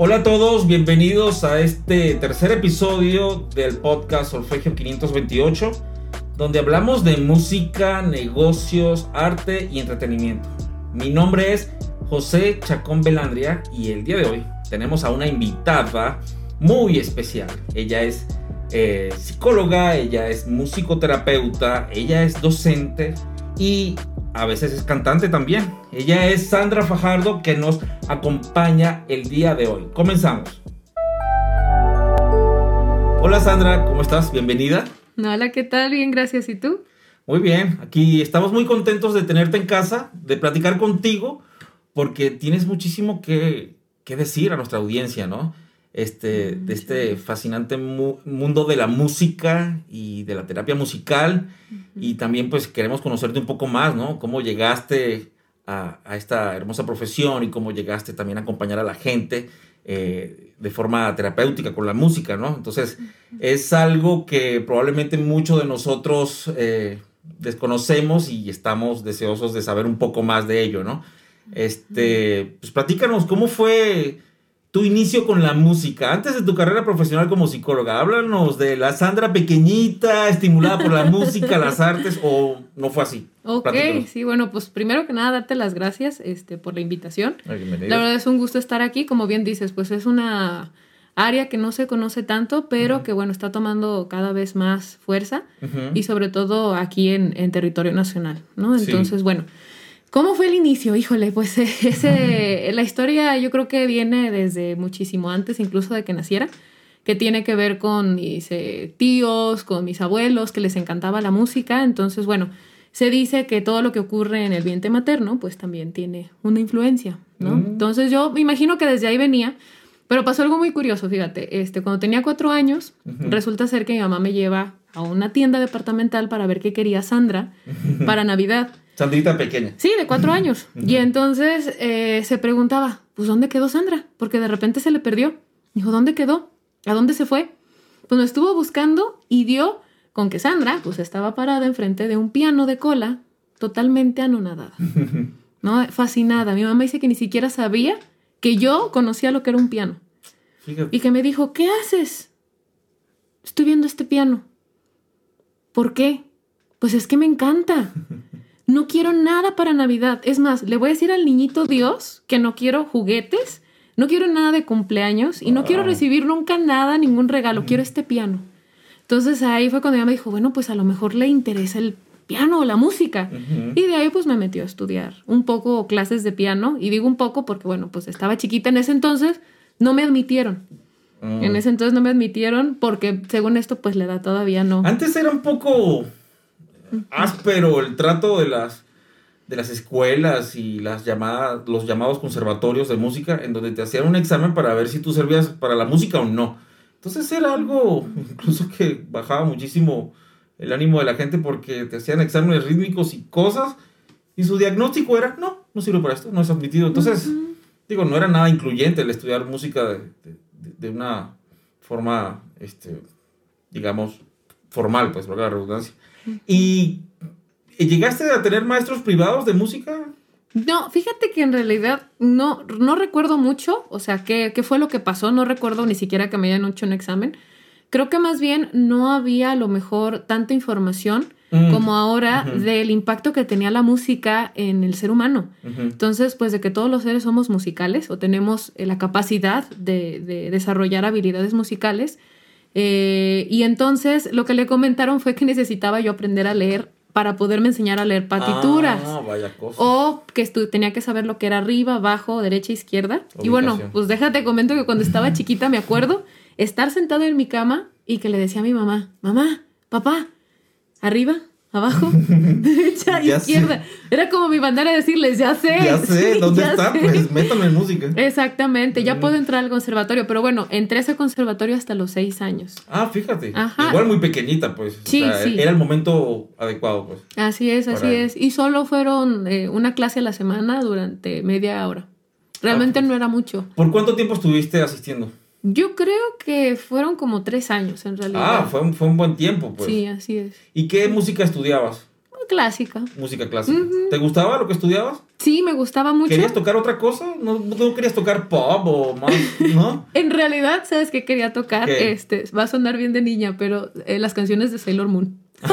Hola a todos, bienvenidos a este tercer episodio del podcast Solfegio 528, donde hablamos de música, negocios, arte y entretenimiento. Mi nombre es José Chacón Belandria y el día de hoy tenemos a una invitada muy especial. Ella es eh, psicóloga, ella es musicoterapeuta, ella es docente y a veces es cantante también. Ella es Sandra Fajardo que nos acompaña el día de hoy. Comenzamos. Hola Sandra, ¿cómo estás? Bienvenida. Hola, ¿qué tal? Bien, gracias. ¿Y tú? Muy bien, aquí estamos muy contentos de tenerte en casa, de platicar contigo, porque tienes muchísimo que, que decir a nuestra audiencia, ¿no? Este, de este fascinante mundo de la música y de la terapia musical. Y también pues queremos conocerte un poco más, ¿no? Cómo llegaste a, esta hermosa profesión y cómo llegaste también a acompañar a la gente eh, de forma terapéutica con la música, ¿no? Entonces es algo que probablemente muchos de nosotros eh, desconocemos y estamos deseosos de saber un poco más de ello, ¿no? Este, pues platícanos, ¿cómo fue tu inicio con la música, antes de tu carrera profesional como psicóloga, háblanos de la Sandra pequeñita, estimulada por la música, las artes, o no fue así. Ok, sí, bueno, pues primero que nada, darte las gracias este, por la invitación. la verdad es un gusto estar aquí, como bien dices, pues es una área que no se conoce tanto, pero que bueno, está tomando cada vez más fuerza y sobre todo aquí en, territorio nacional, ¿no? Entonces, bueno. ¿Cómo fue el inicio? Híjole, pues ese, la historia yo creo que viene desde muchísimo antes, incluso de que naciera, que tiene que ver con mis eh, tíos, con mis abuelos, que les encantaba la música. Entonces, bueno, se dice que todo lo que ocurre en el vientre materno, pues también tiene una influencia, ¿no? Mm. Entonces yo me imagino que desde ahí venía, pero pasó algo muy curioso, fíjate, este, cuando tenía cuatro años, resulta ser que mi mamá me lleva a una tienda departamental para ver qué quería Sandra para Navidad. Sandrita pequeña. Sí, de cuatro años. Y entonces eh, se preguntaba, pues ¿dónde quedó Sandra? Porque de repente se le perdió. Dijo, ¿dónde quedó? ¿A dónde se fue? Pues me estuvo buscando y dio con que Sandra pues estaba parada enfrente de un piano de cola totalmente anonadada. ¿No? Fascinada. Mi mamá dice que ni siquiera sabía que yo conocía lo que era un piano. Y que me dijo, ¿qué haces? Estoy viendo este piano. ¿Por qué? Pues es que me encanta. No quiero nada para Navidad. Es más, le voy a decir al niñito Dios que no quiero juguetes, no quiero nada de cumpleaños y no quiero recibir nunca nada, ningún regalo. Quiero este piano. Entonces ahí fue cuando ella me dijo, bueno, pues a lo mejor le interesa el piano o la música. Y de ahí pues me metió a estudiar un poco clases de piano. Y digo un poco porque, bueno, pues estaba chiquita en ese entonces, no me admitieron. Mm. En ese entonces no me admitieron porque según esto pues la edad todavía no. Antes era un poco áspero el trato de las, de las escuelas y las llamadas, los llamados conservatorios de música, en donde te hacían un examen para ver si tú servías para la música o no. Entonces era algo incluso que bajaba muchísimo el ánimo de la gente porque te hacían exámenes rítmicos y cosas y su diagnóstico era, no, no sirve para esto, no es admitido. Entonces, digo, no era nada incluyente el estudiar música de, de, una forma, este, digamos, formal, pues, por la redundancia. ¿Y llegaste a tener maestros privados de música? No, fíjate que en realidad no, no recuerdo mucho, o sea, qué, qué fue lo que pasó, no recuerdo ni siquiera que me hayan hecho un examen. Creo que más bien no había a lo mejor tanta información mm. como ahora del impacto que tenía la música en el ser humano. Entonces, pues de que todos los seres somos musicales o tenemos eh, la capacidad de, de desarrollar habilidades musicales, eh, y entonces lo que le comentaron fue que necesitaba yo aprender a leer para poderme enseñar a leer partituras. Ah, vaya cosa. O que tenía que saber lo que era arriba, abajo, derecha, izquierda. Y bueno, pues déjate comento que cuando estaba chiquita me acuerdo estar sentada en mi cama y que le decía a mi mamá, mamá, papá, arriba, abajo, derecha, izquierda. Era como mi bandera decirles, ya sé. Ya sé, ¿dónde está? Pues métame en música. Exactamente, ya puedo entrar al conservatorio, pero bueno, entré a ese conservatorio hasta los seis años. Ah, fíjate. Igual muy pequeñita, pues. Sí, sí. Era el momento adecuado, pues. Así es, así es. Y solo fueron eh, una clase a la semana durante media hora. Realmente ah, no era mucho. ¿Por cuánto tiempo estuviste asistiendo? Yo creo que fueron como tres años en realidad. Ah, fue un, fue un buen tiempo, pues. Sí, así es. ¿Y qué música estudiabas? clásica. Música clásica. ¿Te gustaba lo que estudiabas? Sí, me gustaba mucho. ¿Querías tocar otra cosa? ¿No, no querías tocar pop o más? ¿No? en realidad, ¿sabes qué quería tocar? Este, va a sonar bien de niña, pero eh, las canciones de Sailor Moon.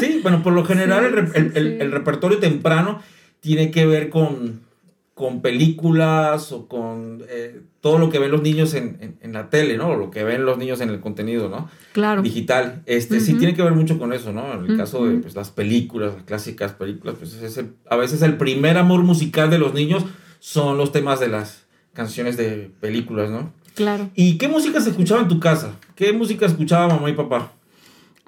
Sí, bueno, por lo general el, repertorio temprano tiene que ver con, con películas o con eh, todo lo que ven los niños en, la tele, ¿no? O lo que ven los niños en el contenido, ¿no? Claro. Digital. Este, Sí tiene que ver mucho con eso, ¿no? En el caso de pues, las películas, las clásicas películas, pues a veces el primer amor musical de los niños son los temas de las canciones de películas, ¿no? Claro. ¿Y qué música se escuchaba en tu casa? ¿Qué música escuchaba mamá y papá?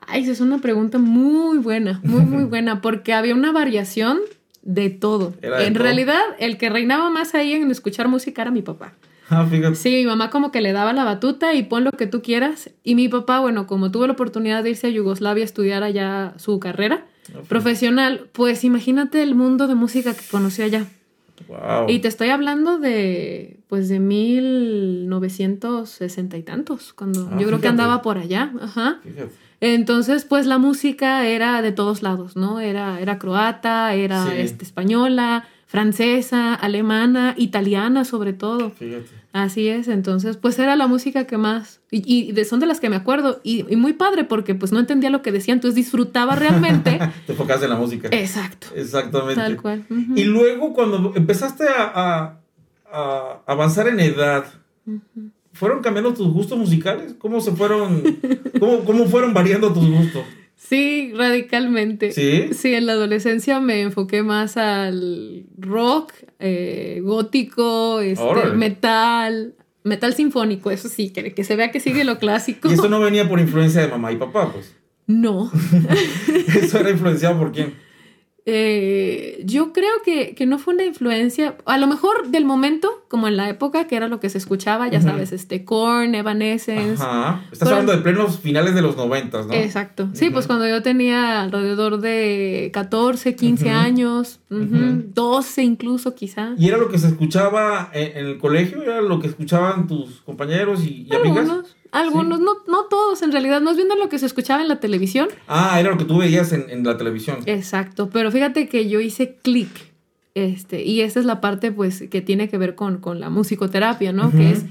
Ay, esa es una pregunta muy buena, muy, muy buena, porque había una variación de todo. en realidad, el que reinaba más ahí en escuchar música era mi papá. Ah, fíjate. Sí, mi mamá como que le daba la batuta y pon lo que tú quieras. Y mi papá, bueno, como tuvo la oportunidad de irse a Yugoslavia a estudiar allá su carrera ah, profesional, pues imagínate el mundo de música que conoció allá. Wow. Y te estoy hablando de, pues, de 1960 y tantos, cuando ah, yo creo que andaba por allá. Ajá. Fíjate. Entonces, pues la música era de todos lados, ¿no? Era, era croata, era este, española, francesa, alemana, italiana sobre todo. Fíjate. Así es, entonces, pues era la música que más, y, y son de las que me acuerdo, y, muy padre porque pues no entendía lo que decían, entonces disfrutaba realmente. Te enfocas en la música. Exacto. Exactamente. Tal cual. Y luego cuando empezaste a, a, avanzar en edad, ¿Fueron cambiando tus gustos musicales? ¿Cómo se fueron, cómo, cómo fueron variando tus gustos? Sí, radicalmente. ¿Sí? Sí, en la adolescencia me enfoqué más al rock, eh, gótico, este, metal, metal sinfónico, eso sí, que, que se vea que sigue lo clásico. ¿Y eso no venía por influencia de mamá y papá, pues? No. ¿Eso era influenciado por quién? Eh, yo creo que, no fue una influencia, a lo mejor del momento, como en la época, que era lo que se escuchaba, ya sabes, este, Korn, Evanescence. Ajá. Estás hablando de plenos finales de los noventas, ¿no? Exacto. Sí, pues cuando yo tenía alrededor de 14, 15 años, 12 incluso quizá. ¿Y era lo que se escuchaba en, el colegio? ¿Era lo que escuchaban tus compañeros y, y amigas? Algunos, no, no todos en realidad, más bien lo que se escuchaba en la televisión. Ah, era lo que tú veías en, la televisión. Exacto, pero fíjate que yo hice clic, este, y esa es la parte pues que tiene que ver con, con la musicoterapia, ¿no? Que es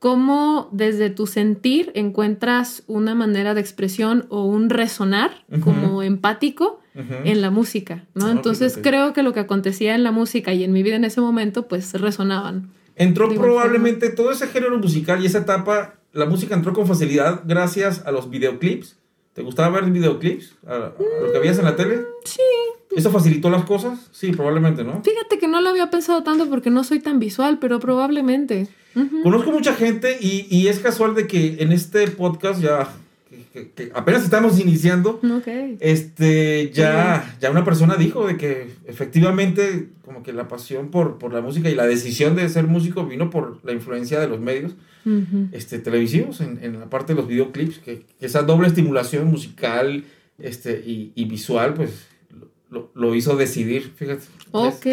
cómo desde tu sentir encuentras una manera de expresión o un resonar como empático en la música, ¿no? Entonces creo que lo que acontecía en la música y en mi vida en ese momento pues resonaban. Entró probablemente todo ese género musical y esa etapa la música entró con facilidad gracias a los videoclips. ¿Te gustaba ver videoclips? ¿A, lo que veías en la tele? Sí. ¿Eso facilitó las cosas? Sí, probablemente, ¿no? Fíjate que no lo había pensado tanto porque no soy tan visual, pero probablemente. Conozco mucha gente y, y, es casual de que en este podcast ya que, apenas estamos iniciando, este, ya, ya una persona dijo de que efectivamente como que la pasión por, por la música y la decisión de ser músico vino por la influencia de los medios este, televisivos en, en, la parte de los videoclips, que, esa doble estimulación musical este, y, y visual, pues lo, hizo decidir, fíjate. Ok,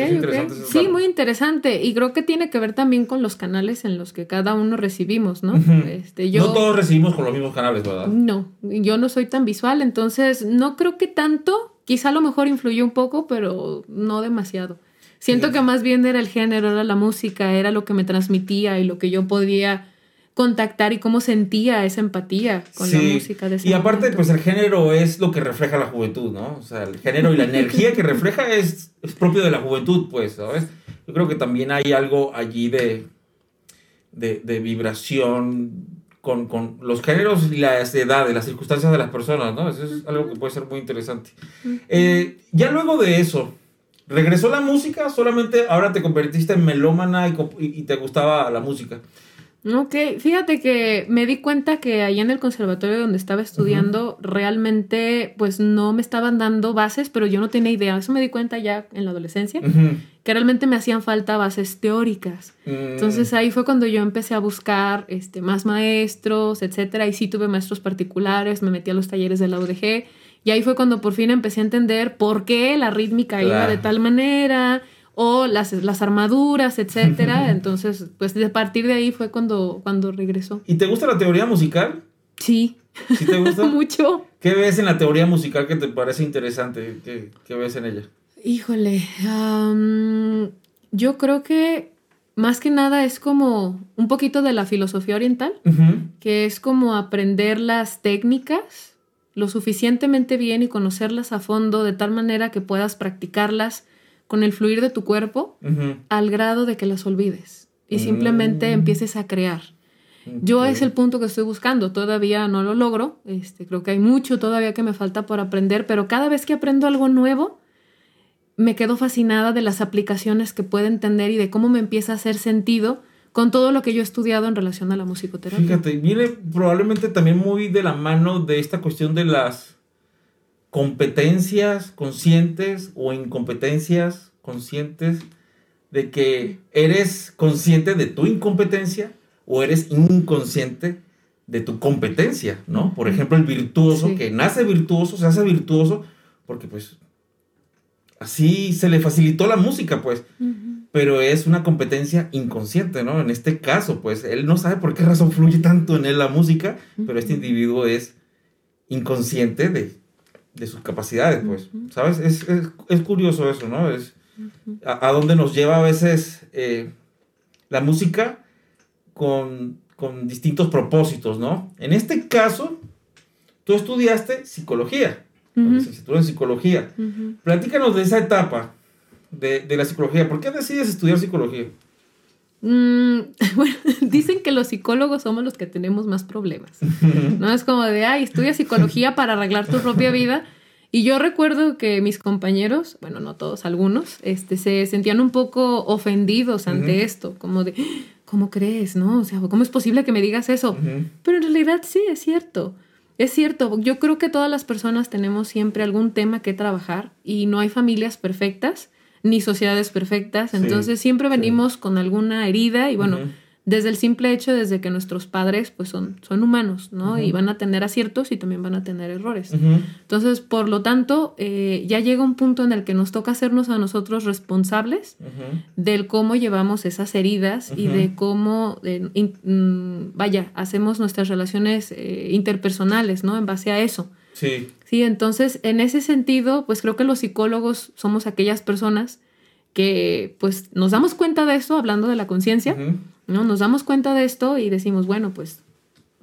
Sí, muy interesante. Y creo que tiene que ver también con los canales en los que cada uno recibimos, ¿no? este, yo, no todos recibimos con los mismos canales, ¿verdad? No, yo no soy tan visual, entonces no creo que tanto. Quizá a lo mejor influyó un poco, pero no demasiado. Siento que más bien era el género, era la música, era lo que me transmitía y lo que yo podía contactar y cómo sentía esa empatía con la música de ese Y aparte, pues el género es lo que refleja la juventud, ¿no? O sea, el género y la energía que refleja es, propio de la juventud, pues, ¿sabes? Yo creo que también hay algo allí de, de, vibración con, los géneros y las edades, las circunstancias de las personas, ¿no? Eso es algo que puede ser muy interesante. Eh, ya luego de eso, ¿regresó la música? ¿Solamente ahora te convertiste en melómana y te gustaba la música? Ok, fíjate que me di cuenta que ahí en el conservatorio donde estaba estudiando realmente pues no me estaban dando bases, pero yo no tenía idea. Eso me di cuenta ya en la adolescencia, que realmente me hacían falta bases teóricas. Mm. Entonces ahí fue cuando yo empecé a buscar este, más maestros, etcétera, y sí tuve maestros particulares, me metí a los talleres de la UDG, y ahí fue cuando por fin empecé a entender por qué la rítmica iba de tal manera o las, las armaduras, etcétera. Entonces, pues de partir de ahí fue cuando, cuando regresó. ¿Y te gusta la teoría musical? Sí. ¿Sí te gusta? Mucho. ¿Qué ves en la teoría musical que te parece interesante? ¿Qué, qué ves en ella? Híjole, am, yo creo que más que nada es como un poquito de la filosofía oriental, que es como aprender las técnicas lo suficientemente bien y conocerlas a fondo de tal manera que puedas practicarlas con el fluir de tu cuerpo al grado de que las olvides y simplemente Mm. empieces a crear. Yo es el punto que estoy buscando, todavía no lo logro, este, creo que hay mucho todavía que me falta por aprender, pero cada vez que aprendo algo nuevo, me quedo fascinada de las aplicaciones que puede entender y de cómo me empieza a hacer sentido con todo lo que yo he estudiado en relación a la musicoterapia. Fíjate, viene probablemente también muy de la mano de esta cuestión de las competencias conscientes o incompetencias conscientes, de que eres consciente de tu incompetencia o eres inconsciente de tu competencia, ¿no? Por ejemplo, el virtuoso, Sí. que nace virtuoso, se hace virtuoso, porque pues así se le facilitó la música, pues pero es una competencia inconsciente, ¿no? En este caso, pues él no sabe por qué razón fluye tanto en él la música, pero este individuo es inconsciente de, de sus capacidades, pues, ¿sabes? Es, es, es curioso eso, ¿no? Es a, a dónde nos lleva a veces eh, la música con, con distintos propósitos, ¿no? En este caso, tú estudiaste psicología, Ujú. licenciatura en psicología. Platícanos de esa etapa de, de la psicología. ¿Por qué decides estudiar psicología? Mm, bueno, dicen que los psicólogos somos los que tenemos más problemas. No es como de, ay, estudia psicología para arreglar tu propia vida. Y yo recuerdo que mis compañeros, bueno, no todos, algunos, este, se sentían un poco ofendidos ante esto, como de, ¿cómo crees? ¿No? O sea, ¿cómo es posible que me digas eso? Pero en realidad sí, es cierto. Es cierto, yo creo que todas las personas tenemos siempre algún tema que trabajar y no hay familias perfectas ni sociedades perfectas, Sí, entonces siempre sí. venimos con alguna herida y bueno, desde el simple hecho desde que nuestros padres pues son, son humanos, ¿no? Y van a tener aciertos y también van a tener errores. Entonces, por lo tanto, eh, ya llega un punto en el que nos toca hacernos a nosotros responsables del cómo llevamos esas heridas y de cómo, eh, in- mm, vaya, hacemos nuestras relaciones eh, interpersonales, ¿no? En base a eso. Sí. Sí, entonces, en ese sentido, pues creo que los psicólogos somos aquellas personas que, pues, nos damos cuenta de esto, hablando de la conciencia. ¿no? Nos damos cuenta de esto y decimos, bueno, pues,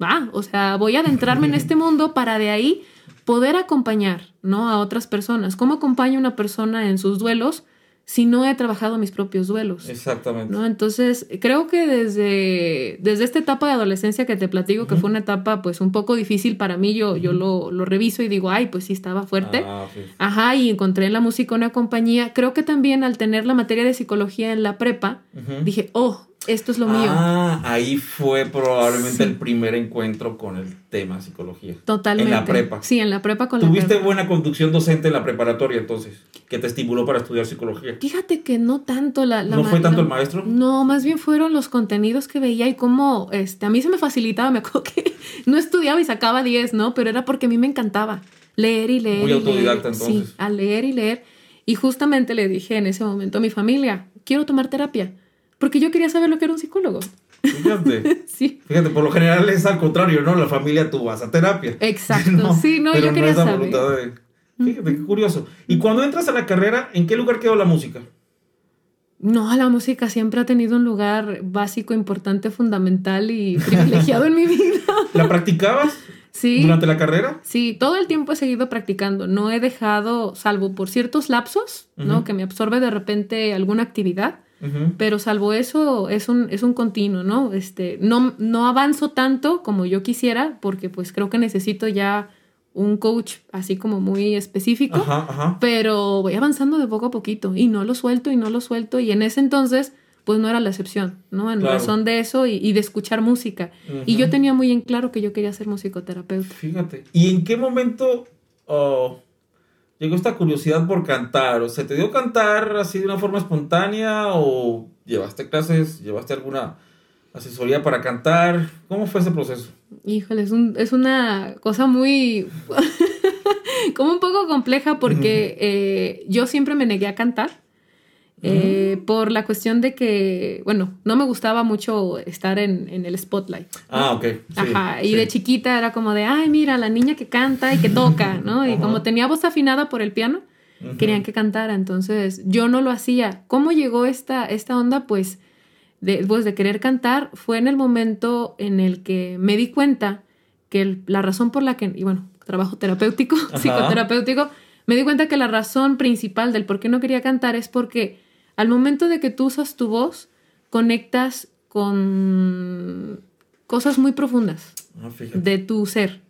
va, o sea, voy a adentrarme en este mundo para de ahí poder acompañar, ¿no? A otras personas. ¿Cómo acompaño a una persona en sus duelos si no he trabajado mis propios duelos? Exactamente. ¿no? Entonces, creo que desde, desde esta etapa de adolescencia que te platico, que fue una etapa pues un poco difícil para mí, yo, yo lo, lo reviso y digo, ay, pues sí estaba fuerte. Ah, sí. Ajá, y encontré en la música una compañía. Creo que también al tener la materia de psicología en la prepa, dije, oh, esto es lo mío. Ah, ahí fue probablemente Sí. el primer encuentro con el tema psicología. Totalmente. En la prepa. Sí, en la prepa con la ¿Tuviste buena conducción docente en la preparatoria entonces? Que te estimuló para estudiar psicología. Fíjate que no tanto la... la ¿No fue tanto el maestro? No, más bien fueron los contenidos que veía y cómo este, a mí se me facilitaba, me acuerdo que no estudiaba y sacaba 10, ¿no? Pero era porque a mí me encantaba leer y leer. Muy y autodidacta, leer. entonces. Sí, a leer y leer. Y justamente le dije en ese momento a mi familia, quiero tomar terapia, porque yo quería saber lo que era un psicólogo. Fíjate. Sí. Fíjate, por lo general es al contrario, ¿no? La familia tú vas a terapia. Exacto, sí, no, pero yo quería es la saber. voluntad de... Fíjate, qué curioso. Y cuando entras a la carrera, ¿en qué lugar quedó la música? No, la música siempre ha tenido un lugar básico, importante, fundamental y privilegiado en mi vida. ¿La practicabas Sí. durante la carrera? Sí, todo el tiempo he seguido practicando. No he dejado, salvo por ciertos lapsos, ¿no? Que me absorbe de repente alguna actividad. Pero salvo eso, es un, es un continuo, ¿no? Este, no, no avanzo tanto como yo quisiera, porque pues creo que necesito ya un coach así como muy específico. Ajá, ajá. Pero voy avanzando de poco a poquito y no lo suelto y no lo suelto. Y en ese entonces, pues no era la excepción, ¿no? En Claro. razón de eso y, y de escuchar música. Y yo tenía muy en claro que yo quería ser musicoterapeuta. Fíjate. ¿Y en qué momento oh, llegó esta curiosidad por cantar? ¿O se te dio cantar así de una forma espontánea? ¿O llevaste clases? ¿Llevaste alguna asesoría para cantar? ¿Cómo fue ese proceso? Híjole, es, un- es una cosa muy... como un poco compleja porque eh, yo siempre me negué a cantar eh, por la cuestión de que, bueno, no me gustaba mucho estar en, en el spotlight. Ah, ok. Ajá, y de chiquita era como de, ay, mira, la niña que canta y que toca, ¿no? Y como tenía voz afinada por el piano, querían que cantara, entonces yo no lo hacía. ¿Cómo llegó esta, esta onda? Pues después pues, de querer cantar fue en el momento en el que me di cuenta que la razón por la que, y bueno, trabajo terapéutico, psicoterapéutico, me di cuenta que la razón principal del por qué no quería cantar es porque al momento de que tú usas tu voz, conectas con cosas muy profundas ah, de tu ser.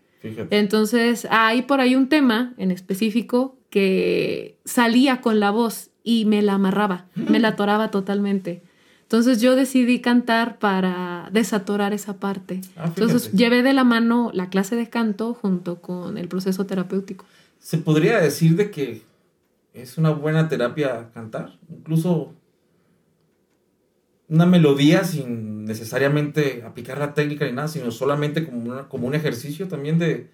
Entonces, hay por ahí un tema en específico que salía con la voz y me la amarraba, me la atoraba totalmente. Entonces yo decidí cantar para desatorar esa parte. Ah, Entonces llevé de la mano la clase de canto junto con el proceso terapéutico. Se podría decir de que es una buena terapia cantar, incluso una melodía sin necesariamente aplicar la técnica ni nada, sino solamente como, como un ejercicio también de,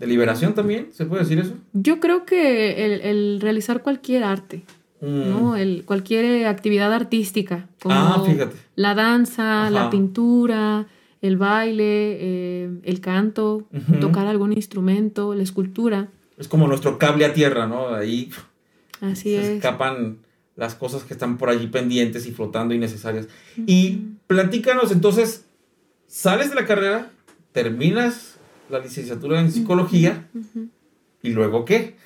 liberación también, ¿se puede decir eso? Yo creo que el, realizar cualquier arte, ¿no? Mm. El, cualquier actividad artística, como ah, la danza, la pintura, el baile, eh, el canto, tocar algún instrumento, la escultura. Es como nuestro cable a tierra, ¿no? Ahí Así se escapan las cosas que están por allí pendientes y flotando innecesarias. Y platícanos entonces, sales de la carrera, terminas la licenciatura en psicología y luego qué?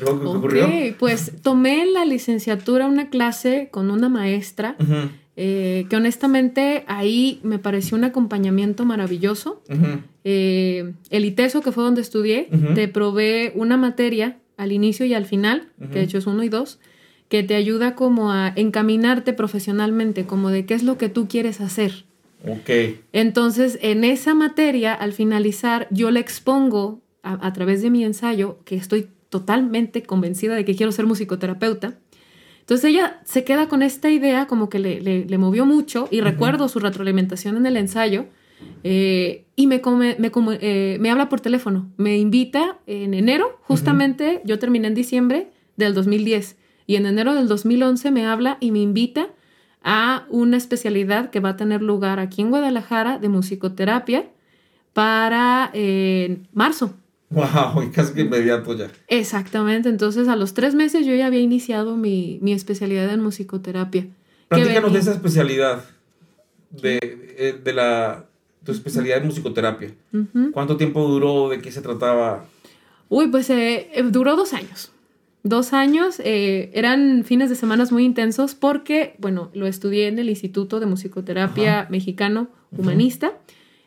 ¿Luego qué ocurrió? Pues tomé la licenciatura una clase con una maestra eh, que honestamente ahí me pareció un acompañamiento maravilloso. Eh, el ITESO, que fue donde estudié, te provee una materia al inicio y al final, que de hecho es uno y dos, que te ayuda como a encaminarte profesionalmente, como de qué es lo que tú quieres hacer. Ok. Entonces, en esa materia, al finalizar, yo le expongo a, través de mi ensayo que estoy totalmente convencida de que quiero ser musicoterapeuta. Entonces ella se queda con esta idea como que le, le, movió mucho y recuerdo su retroalimentación en el ensayo eh, y me, come, me, eh, me habla por teléfono, me invita en enero, justamente yo terminé en diciembre del 2010 y en enero del 2011 me habla y me invita a una especialidad que va a tener lugar aquí en Guadalajara de musicoterapia para eh, marzo. ¡Wow! Y casi inmediato ya. Exactamente. Entonces, a los tres meses yo ya había iniciado mi, mi especialidad en musicoterapia. Platícanos de esa especialidad, de, de, la, tu especialidad en musicoterapia. ¿Cuánto tiempo duró? ¿De qué se trataba? Uy, pues eh, duró dos años dos años. Eh, eran fines de semanas muy intensos porque, bueno, lo estudié en el Instituto de Musicoterapia Mexicano Humanista,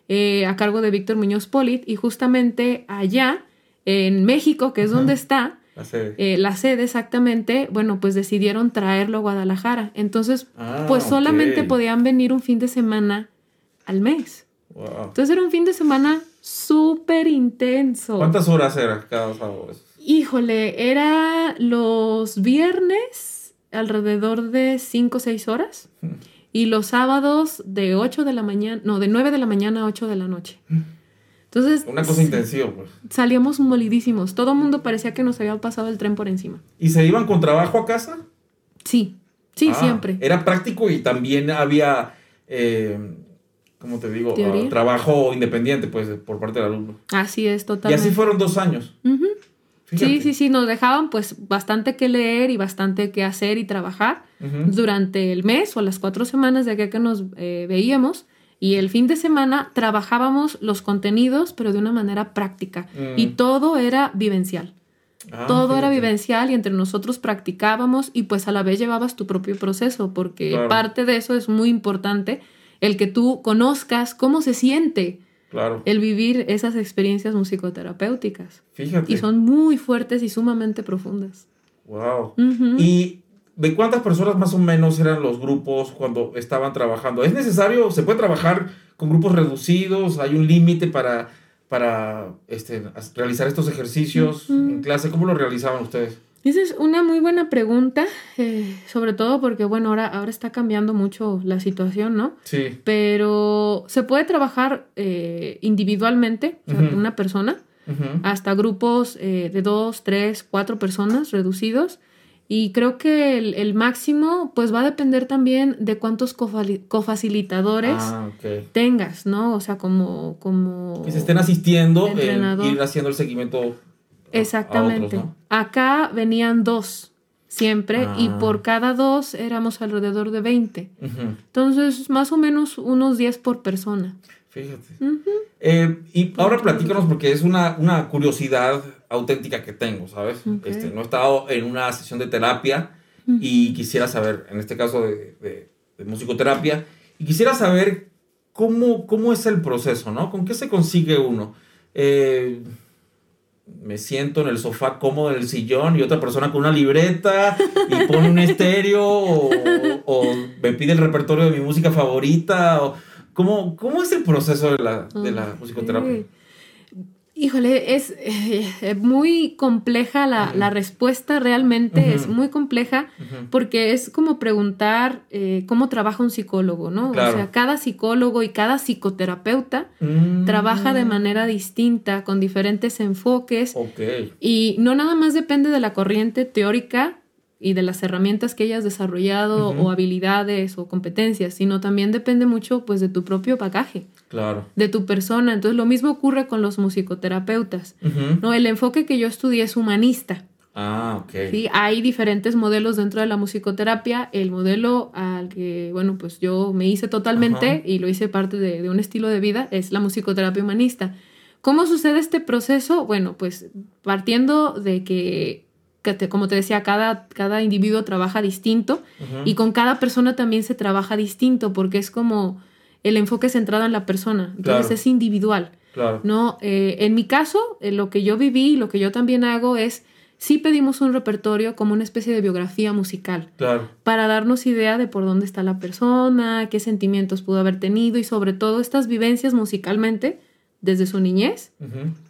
eh, a cargo de Víctor Muñoz Polit, y justamente allá, en México, que es donde está, eh, la sede. exactamente, bueno, pues decidieron traerlo a Guadalajara. Entonces, ah, pues solamente podían venir un fin de semana al mes. Entonces era un fin de semana súper intenso. ¿Cuántas horas era cada sábado? Híjole, era los viernes alrededor de 5 o 6 horas y los sábados de 8 de la mañana, no, de 9 de la mañana a 8 de la noche. Entonces... Una cosa intensiva, pues. Salíamos molidísimos. Todo el mundo parecía que nos había pasado el tren por encima. ¿Y se iban con trabajo a casa? Sí, sí, ah, siempre. Era práctico y también había... Eh, como te digo, ah, trabajo independiente, pues, por parte del alumno. Así es, totalmente. Y así fueron dos años. Sí, sí, sí, nos dejaban pues bastante que leer y bastante que hacer y trabajar durante el mes o las cuatro semanas de que nos eh, veíamos. Y el fin de semana trabajábamos los contenidos, pero de una manera práctica. Mm. Y todo era vivencial. Ah, todo era vivencial y entre nosotros practicábamos y pues a la vez llevabas tu propio proceso, porque parte de eso es muy importante, el que tú conozcas cómo se siente Claro. El vivir esas experiencias musicoterapéuticas. Fíjate. Y son muy fuertes y sumamente profundas. Wow. ¿Y de cuántas personas más o menos eran los grupos cuando estaban trabajando? ¿Es necesario, se puede trabajar con grupos reducidos? ¿Hay un límite para, para este, realizar estos ejercicios en clase? ¿Cómo lo realizaban ustedes? Esa es una muy buena pregunta, eh, sobre todo porque, bueno, ahora, ahora está cambiando mucho la situación, ¿no? Sí. Pero se puede trabajar eh, individualmente, una persona, hasta grupos eh, de dos, tres, cuatro personas reducidos. Y creo que el, el máximo, pues va a depender también de cuántos cofacilitadores Ah, ok. tengas, ¿no? O sea, como, como... Que se estén asistiendo, en Entrenador. ir haciendo el seguimiento Exactamente. a otros, ¿no? Acá venían dos siempre y Ah. por cada dos éramos alrededor de 20. Ujú. Entonces, más o menos unos 10 por persona. Fíjate. Eh, y ahora platícanos porque es una, una curiosidad auténtica que tengo, ¿sabes? Este, no he estado en una sesión de terapia y quisiera saber, en este caso de, de- de musicoterapia, y quisiera saber cómo, cómo es el proceso, ¿no? ¿Con qué se consigue uno? Eh, me siento en el sofá cómodo en el sillón y otra persona con una libreta y pone un estéreo o, o me pide el repertorio de mi música favorita. O, ¿cómo, ¿Cómo es el proceso de la, de la musicoterapia? Híjole, es eh, muy compleja la, la respuesta, realmente es muy compleja porque es como preguntar eh, cómo trabaja un psicólogo, ¿no? Claro. O sea, cada psicólogo y cada psicoterapeuta Mm. trabaja de manera distinta, con diferentes enfoques y no nada más depende de la corriente teórica y de las herramientas que hayas desarrollado o habilidades o competencias, sino también depende mucho pues de tu propio bagaje, claro. de tu persona. Entonces lo mismo ocurre con los musicoterapeutas. No, el enfoque que yo estudié es humanista. Ah, ok. ¿sí? Hay diferentes modelos dentro de la musicoterapia. El modelo al que, bueno, pues yo me hice totalmente Ajá. y lo hice parte de, de un estilo de vida es la musicoterapia humanista. ¿Cómo sucede este proceso? Bueno, pues partiendo de que, que te- como te decía, cada, cada individuo trabaja distinto y con cada persona también se trabaja distinto porque es como el enfoque centrado en la persona. Entonces Claro. es individual. Claro. ¿no? Eh, en mi caso, eh, lo que yo viví, lo que yo también hago es, sí pedimos un repertorio como una especie de biografía musical Claro. para darnos idea de por dónde está la persona, qué sentimientos pudo haber tenido y sobre todo estas vivencias musicalmente desde su niñez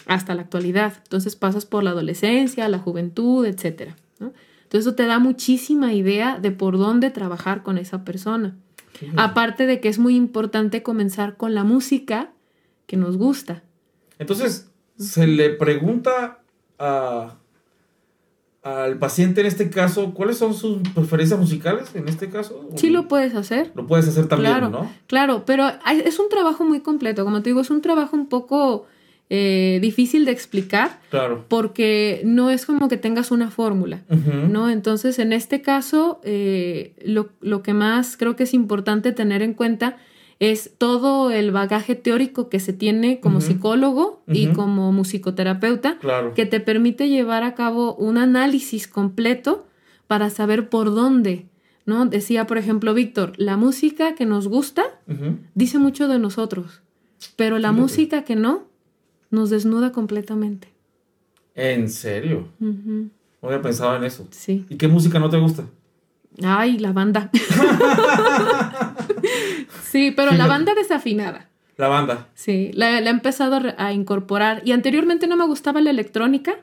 hasta la actualidad. Entonces pasas por la adolescencia, la juventud, etc. ¿no? Entonces eso te da muchísima idea de por dónde trabajar con esa persona. Aparte de que es muy importante comenzar con la música que nos gusta. Entonces, se le pregunta a, al paciente en este caso, ¿cuáles son sus preferencias musicales en este caso? Sí lo puedes hacer. Lo puedes hacer también, claro, ¿no? claro, pero es un trabajo muy completo, como te digo, es un trabajo un poco eh, difícil de explicar Claro. porque no es como que tengas una fórmula. ¿no? Entonces, en este caso, eh, lo, lo que más creo que es importante tener en cuenta es todo el bagaje teórico que se tiene como psicólogo y como musicoterapeuta Claro. que te permite llevar a cabo un análisis completo para saber por dónde, ¿no? Decía, por ejemplo, Víctor, la música que nos gusta dice mucho de nosotros, pero la música que no nos desnuda completamente. ¿En serio? No había pensado en eso. Sí. ¿Y qué música no te gusta? Ay, la banda. sí, pero la banda desafinada. La banda. Sí, la, la he empezado a, incorporar. Y anteriormente no me gustaba la electrónica.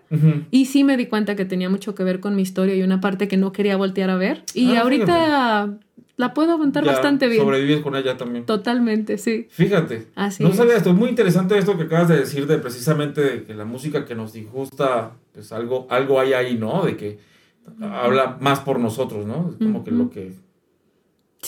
Y sí me di cuenta que tenía mucho que ver con mi historia y una parte que no quería voltear a ver. Y Ah, ahorita la puedo aguantar Ya bastante bien. Sobrevives con ella también. Totalmente, sí. Fíjate. Así no es. sabía esto. Es muy interesante esto que acabas de decir de precisamente de que la música que nos disgusta, pues algo, algo hay ahí, ¿no? De que habla más por nosotros, ¿no? Es como que lo que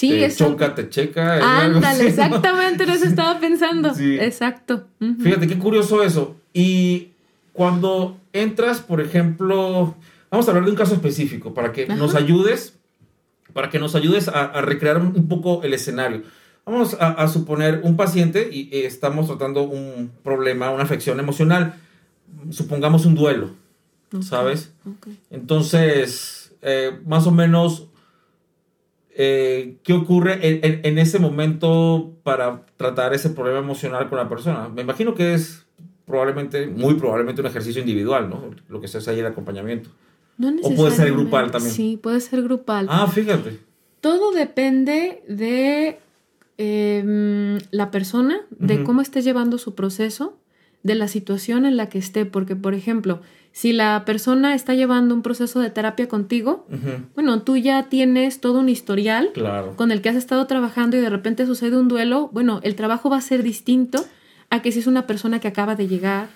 Sí, eso. choca, te checa. Ándale, ¿no? exactamente, en eso estaba pensando. Sí. Exacto. Fíjate qué curioso eso. Y cuando entras, por ejemplo, vamos a hablar de un caso específico para que Ajá. nos ayudes, para que nos ayudes a, a recrear un, poco el escenario. Vamos a, a suponer un paciente y eh, estamos tratando un problema, una afección emocional. Supongamos un duelo, ¿sabes? Entonces, eh, más o menos, eh, ¿qué ocurre en, en- en ese momento para tratar ese problema emocional con la persona? Me imagino que es probablemente, muy probablemente un ejercicio individual, ¿no? Lo que se hace ahí el acompañamiento. No O puede ser grupal también. Sí, puede ser grupal. Ah, fíjate. Todo depende de em, la persona, de cómo esté llevando su proceso, de la situación en la que esté. Porque, por ejemplo, si la persona está llevando un proceso de terapia contigo, bueno, tú ya tienes todo un historial Claro. con el que has estado trabajando y de repente sucede un duelo, bueno, el trabajo va a ser distinto a que si es una persona que acaba de llegar,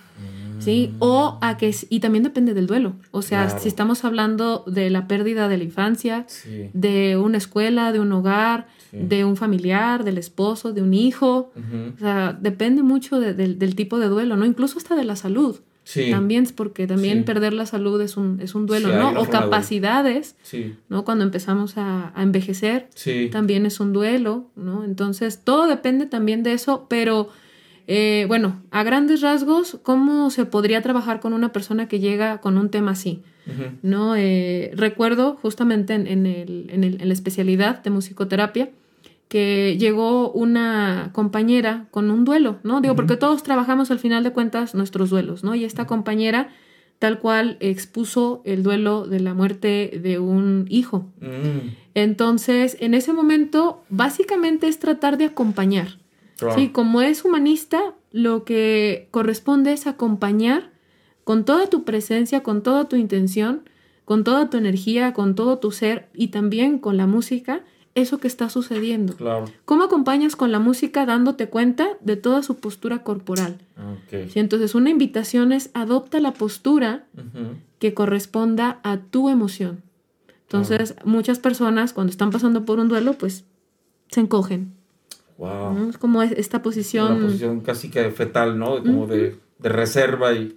¿sí? O a que, y también depende del duelo. O sea, si estamos hablando de la pérdida de la infancia, de una escuela, de un hogar, de un familiar, del esposo, de un hijo. O sea, depende mucho del tipo de duelo, ¿no? Incluso hasta de la salud. Sí. También, porque también perder la salud es un, es un duelo, ¿no? O capacidades, ¿no? Cuando empezamos a, a envejecer, también es un duelo, ¿no? Entonces, todo depende también de eso, pero eh, bueno, a grandes rasgos, ¿cómo se podría trabajar con una persona que llega con un tema así? ¿No? Eh, recuerdo justamente en, en, el, en, el, en, la especialidad de musicoterapia que llegó una compañera con un duelo, ¿no? Digo, porque todos trabajamos al final de cuentas nuestros duelos, ¿no? Y esta compañera tal cual expuso el duelo de la muerte de un hijo. Mm. Entonces, en ese momento, básicamente es tratar de acompañar. Sí, como es humanista, lo que corresponde es acompañar con toda tu presencia, con toda tu intención, con toda tu energía, con todo tu ser y también con la música, eso que está sucediendo. Claro. ¿Cómo acompañas con la música dándote cuenta de toda su postura corporal? Okay. entonces, una invitación es adopta la postura que corresponda a tu emoción. Entonces, muchas personas cuando están pasando por un duelo, pues se encogen Wow. Es como esta posición. Una posición casi que fetal, ¿no? Como de, reserva y.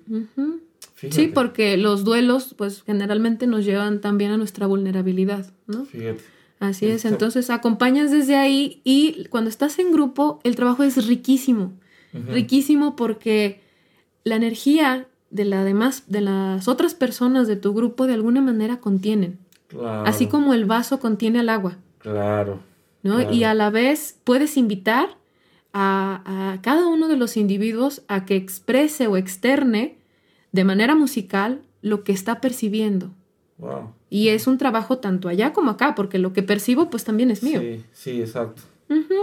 Sí, porque los duelos, pues generalmente nos llevan también a nuestra vulnerabilidad, ¿no? Fíjate. Así es, entonces acompañas desde ahí y cuando estás en grupo el trabajo es riquísimo, riquísimo porque la energía de, la demás, de las otras personas de tu grupo de alguna manera contienen, claro. así como el vaso contiene el agua. Claro. Y a la vez puedes invitar a, cada uno de los individuos a que exprese o externe de manera musical lo que está percibiendo. Y es un trabajo tanto allá como acá, porque lo que percibo pues también es mío. Sí, sí, exacto.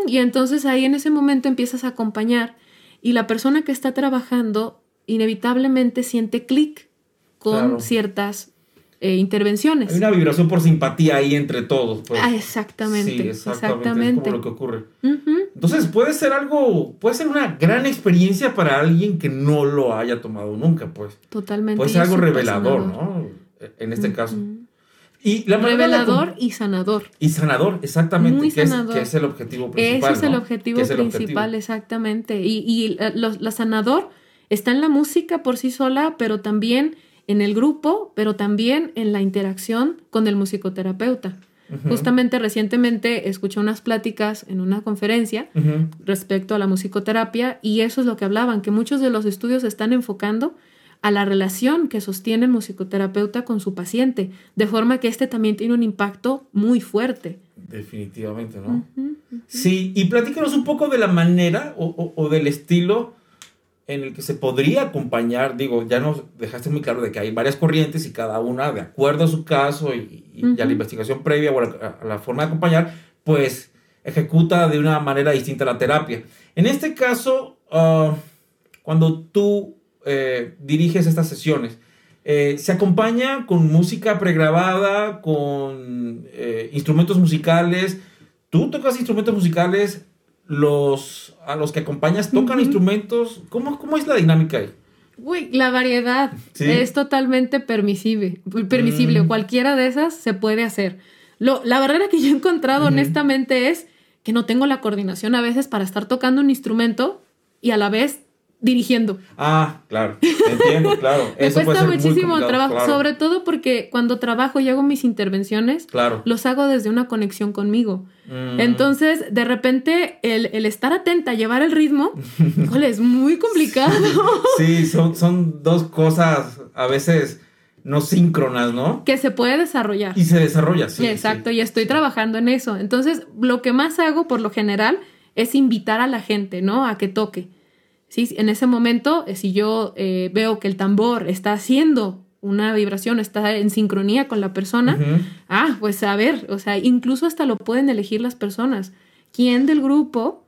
Y entonces ahí en ese momento empiezas a acompañar y la persona que está trabajando inevitablemente siente clic con ciertas eh, intervenciones. Hay una vibración por simpatía ahí entre todos. Pues. Ah, exactamente. Sí, exactamente. Es como lo que ocurre. Entonces puede ser algo, puede ser una gran experiencia para alguien que no lo haya tomado nunca, pues. Totalmente. Puede ser algo revelador, ¿no? En este caso. Y la Revelador y sanador. Y sanador, exactamente. Muy que sanador. Es, que es el objetivo principal. Ese es el objetivo principal, exactamente. Y, y eh, la sanador está en la música por sí sola, pero también en el grupo, pero también en la interacción con el musicoterapeuta. Justamente recientemente escuché unas pláticas en una conferencia respecto a la musicoterapia y eso es lo que hablaban, que muchos de los estudios están enfocando a la relación que sostiene el musicoterapeuta con su paciente, de forma que este también tiene un impacto muy fuerte. Definitivamente, ¿no? Sí, y platícanos un poco de la manera o, o del estilo en el que se podría acompañar, digo, ya nos dejaste muy claro de que hay varias corrientes y cada una, de acuerdo a su caso y, a la investigación previa o a la, forma de acompañar, pues ejecuta de una manera distinta la terapia. En este caso, ah, cuando tú eh, diriges estas sesiones, eh, se acompaña con música pregrabada, con eh, instrumentos musicales. ¿Tú tocas instrumentos musicales? los, a los que acompañas tocan instrumentos. ¿Cómo, ¿Cómo es la dinámica ahí? Uy, la variedad es totalmente permisible. Permisible. Mm. Cualquiera de esas se puede hacer. Lo, la barrera que yo he encontrado, honestamente, es que no tengo la coordinación a veces para estar tocando un instrumento y a la vez dirigiendo. Ah, claro, entiendo, claro. Me cuesta muchísimo trabajo, sobre todo porque cuando trabajo y hago mis intervenciones, claro. los hago desde una conexión conmigo. Mm. Entonces, de repente, el, estar atenta, llevar el ritmo, es muy complicado. Sí, son, son dos cosas a veces no síncronas, ¿no? Que se puede desarrollar. Y se desarrolla, sí. Exacto, y estoy trabajando en eso. Entonces, lo que más hago por lo general es invitar a la gente, ¿no? A que toque. ¿Sí? En ese momento, eh, si yo eh, veo que el tambor está haciendo una vibración, está en sincronía con la persona, ah, pues a ver, o sea, incluso hasta lo pueden elegir las personas. ¿Quién del grupo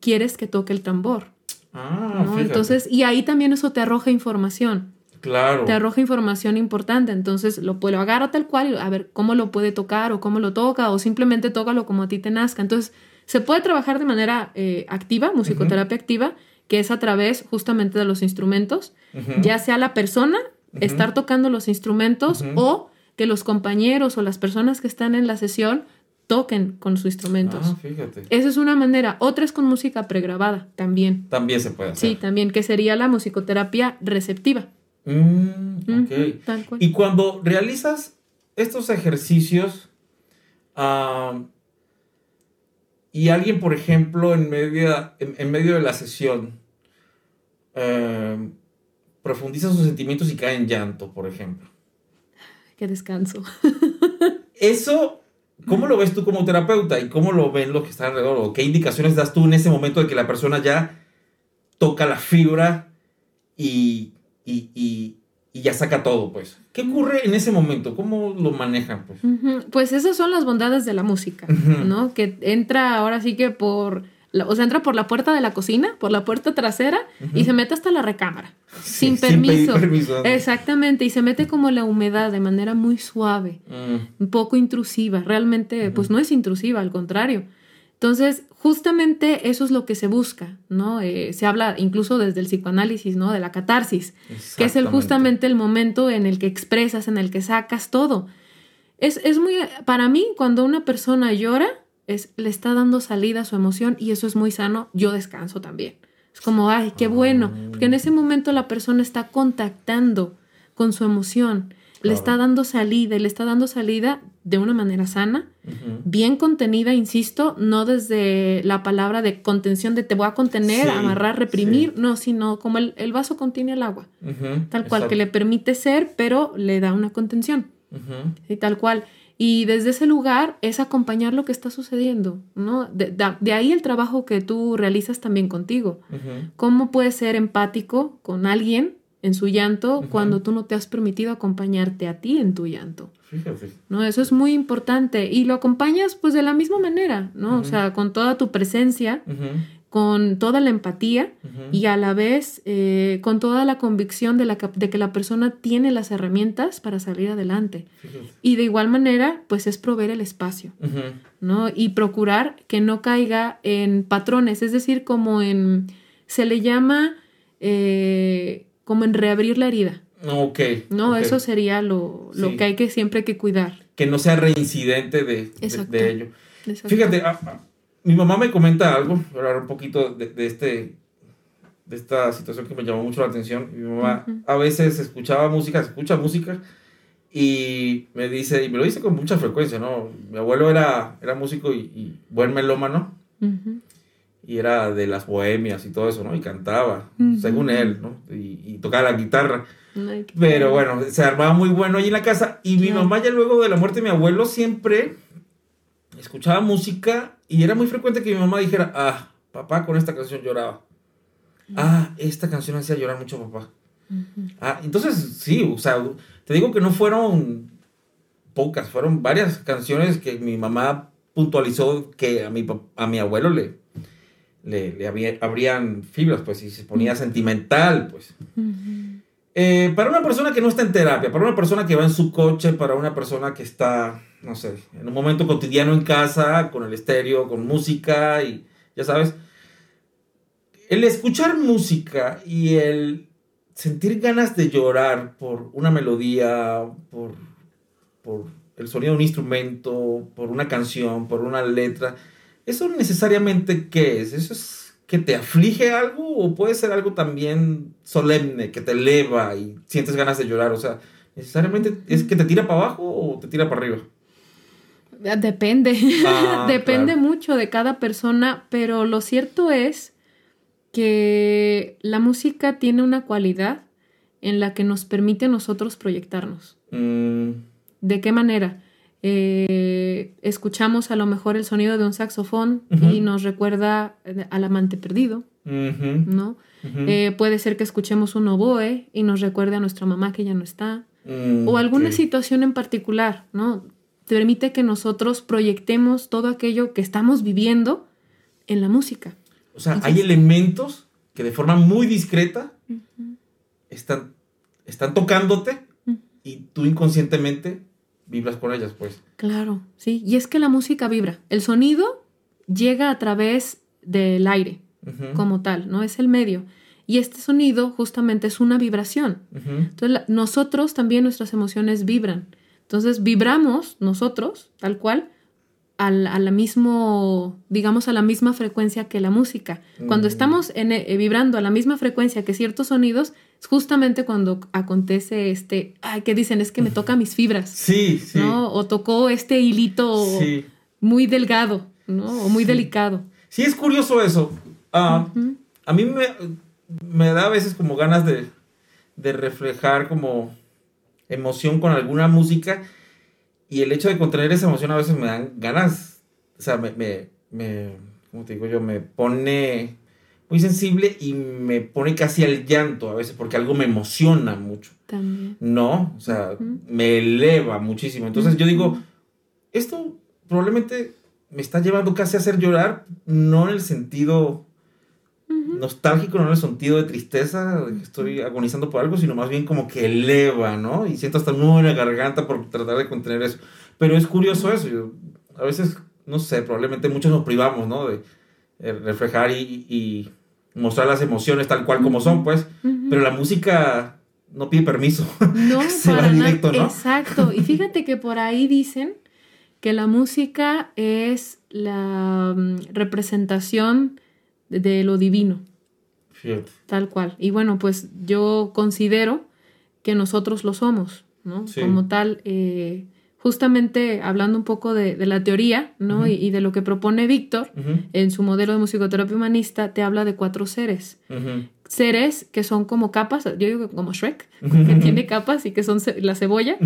quieres que toque el tambor? Ah, Entonces, y ahí también eso te arroja información. Claro. Te arroja información importante, entonces lo, lo agarra tal cual, a ver cómo lo puede tocar o cómo lo toca o simplemente tócalo como a ti te nazca. Entonces, se puede trabajar de manera eh, activa, musicoterapia activa, que es a través justamente de los instrumentos, ya sea la persona estar tocando los instrumentos o que los compañeros o las personas que están en la sesión toquen con sus instrumentos. Ah, fíjate. Esa es una manera. Otra es con música pregrabada también. También se puede hacer. Sí, también, que sería la musicoterapia receptiva. Mm, tal cual. Y cuando realizas estos ejercicios ah, y alguien, por ejemplo, en medio, en, en medio de la sesión eh, profundiza sus sentimientos y cae en llanto, por ejemplo. Qué descanso. Eso, ¿cómo lo ves tú como terapeuta y cómo lo ven los que están alrededor? ¿O qué indicaciones das tú en ese momento de que la persona ya toca la fibra y, y, y- y ya saca todo, pues? ¿Qué ocurre en ese momento? ¿Cómo lo manejan, pues? Pues esas son las bondades de la música. ¿no? Que entra ahora sí que por, o sea, entra por la puerta de la cocina, por la puerta trasera y se mete hasta la recámara, sin Sí, sin permiso. permiso. Exactamente, y se mete como la humedad de manera muy suave, Mm, un poco intrusiva. Realmente, pues no es intrusiva, al contrario. Entonces, justamente eso es lo que se busca, ¿no? Eh, se habla incluso desde el psicoanálisis, ¿no? De la catarsis, que es el justamente el momento en el que expresas, en el que sacas todo. Es, es muy, para mí, cuando una persona llora, es, le está dando salida a su emoción y eso es muy sano. Yo descanso también. Es como, ay, qué bueno, porque en ese momento la persona está contactando con su emoción, le está dando salida y le está dando salida de una manera sana, bien contenida, insisto, no desde la palabra de contención de te voy a contener, Sí, amarrar, reprimir, sí. no, sino como el, el vaso contiene el agua, tal cual, exacto. que le permite ser, pero le da una contención. ¿sí? tal cual. Y desde ese lugar es acompañar lo que está sucediendo, ¿no? De, de- de ahí el trabajo que tú realizas también contigo. ¿Cómo puedes ser empático con alguien en su llanto cuando tú no te has permitido acompañarte a ti en tu llanto? Fíjate. ¿no? Eso es muy importante y lo acompañas pues de la misma manera, ¿no? O sea, con toda tu presencia, con toda la empatía y a la vez eh, con toda la convicción de, la, de que la persona tiene las herramientas para salir adelante. Fíjate. Y de igual manera, pues es proveer el espacio. ¿no? Y procurar que no caiga en patrones, es decir, como en, se le llama eh, como en reabrir la herida, Ok. ¿no? ok. Eso sería lo, lo Sí. que hay que siempre que cuidar. Que no sea reincidente de, de- Exacto. de ello. Exacto. Fíjate, ah, ah, mi mamá me comenta algo, hablar un poquito de, de este de esta situación que me llamó mucho la atención. Mi mamá Ujú. a veces escuchaba música, escucha música y me dice, y me lo dice con mucha frecuencia, ¿no? Mi abuelo era, era músico y, y buen melómano Ujú. Y era de las bohemias y todo eso, ¿no? Y cantaba, según él, ¿no? Y, y tocaba la guitarra. Ay, Pero bueno, se armaba muy bueno ahí en la casa. Y mi mamá ya luego de la muerte de mi abuelo siempre escuchaba música y era muy frecuente que mi mamá dijera, ah, papá con esta canción lloraba. Ah, esta canción hacía llorar mucho a papá. Ah, entonces sí, o sea, te digo que no fueron pocas, fueron varias canciones que mi mamá puntualizó que a mi, a mi abuelo le, le, le había- abrían fibras, pues, y se ponía sentimental, pues. Ujú. Eh, para una persona que no está en terapia, para una persona que va en su coche, para una persona que está, no sé, en un momento cotidiano en casa, con el estéreo, con música y ya sabes, el escuchar música y el sentir ganas de llorar por una melodía, por, por el sonido de un instrumento, por una canción, por una letra, ¿eso necesariamente qué es? ¿Eso es que te aflige algo o puede ser algo también solemne, que te eleva y sientes ganas de llorar? O sea, ¿necesariamente es que te tira para abajo o te tira para arriba? Depende, Ah, depende claro. mucho de cada persona, pero lo cierto es que la música tiene una cualidad en la que nos permite a nosotros proyectarnos. Mm, ¿De qué manera? Eh, escuchamos a lo mejor el sonido de un saxofón y nos recuerda al amante perdido, ¿no? Eh, puede ser que escuchemos un oboe y nos recuerde a nuestra mamá que ya no está. Mm, o alguna ok. situación en particular, ¿no? Te permite que nosotros proyectemos todo aquello que estamos viviendo en la música. O sea, hay elementos que de forma muy discreta están, están tocándote y tú inconscientemente vibras con ellas, pues. Claro, sí. Y es que la música vibra. El sonido llega a través del aire, como tal, ¿no? Es el medio. Y este sonido justamente es una vibración. Entonces, nosotros también nuestras emociones vibran. Entonces, vibramos nosotros, tal cual, a la, mismo, digamos, a la misma frecuencia que la música. Cuando mm. estamos en, eh, vibrando a la misma frecuencia que ciertos sonidos, es justamente cuando acontece este, ay, ¿qué dicen? Es que me toca mis fibras. Sí, sí. ¿no? O tocó este hilito muy delgado, ¿no? O muy delicado. Sí, es curioso eso. Ah, a mí me, me, da a veces como ganas de, de reflejar como emoción con alguna música y el hecho de contener esa emoción a veces me dan ganas, o sea, me, me, me ¿cómo te digo yo? Me pone muy sensible y me pone casi al llanto a veces porque algo me emociona mucho. También. No, o sea, me eleva muchísimo. Entonces yo digo, esto probablemente me está llevando casi a hacer llorar, no en el sentido nostálgico, no en el sentido de tristeza, de que estoy agonizando por algo, sino más bien como que eleva, ¿no? Y siento hasta nudo en la garganta por tratar de contener eso. Pero es curioso eso, yo, a veces, no sé, probablemente muchos nos privamos, ¿no? De, reflejar y, mostrar las emociones tal cual como son, pues, pero la música no pide permiso. No, Se va directo, ¿no? Exacto. Y fíjate que por ahí dicen que la música es la mm, representación de lo divino. Tal cual. Y bueno, pues yo considero que nosotros lo somos, ¿no? Como tal, eh, justamente hablando un poco de, la teoría, ¿no? y, de lo que propone Víctor en su modelo de musicoterapia humanista, te habla de cuatro seres. Seres que son como capas, yo digo como Shrek, que tiene capas y que son la cebolla.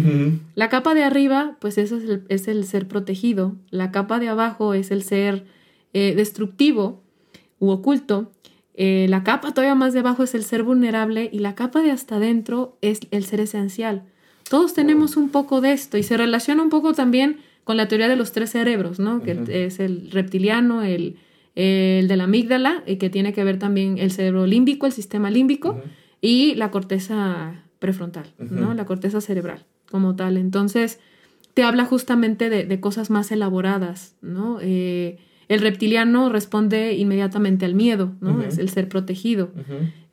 La capa de arriba, pues ese es el, es el, ser protegido. La capa de abajo es el ser eh, destructivo u oculto. Eh, la capa todavía más debajo es el ser vulnerable y la capa de hasta adentro es el ser esencial. Todos tenemos un poco de esto y se relaciona un poco también con la teoría de los tres cerebros, ¿no? Que es el reptiliano, el, el, de la amígdala, y que tiene que ver también el cerebro límbico, el sistema límbico, y la corteza prefrontal, ¿no? La corteza cerebral como tal. Entonces, te habla justamente de, de cosas más elaboradas, ¿no? Eh, el reptiliano responde inmediatamente al miedo, ¿no? Es el ser protegido.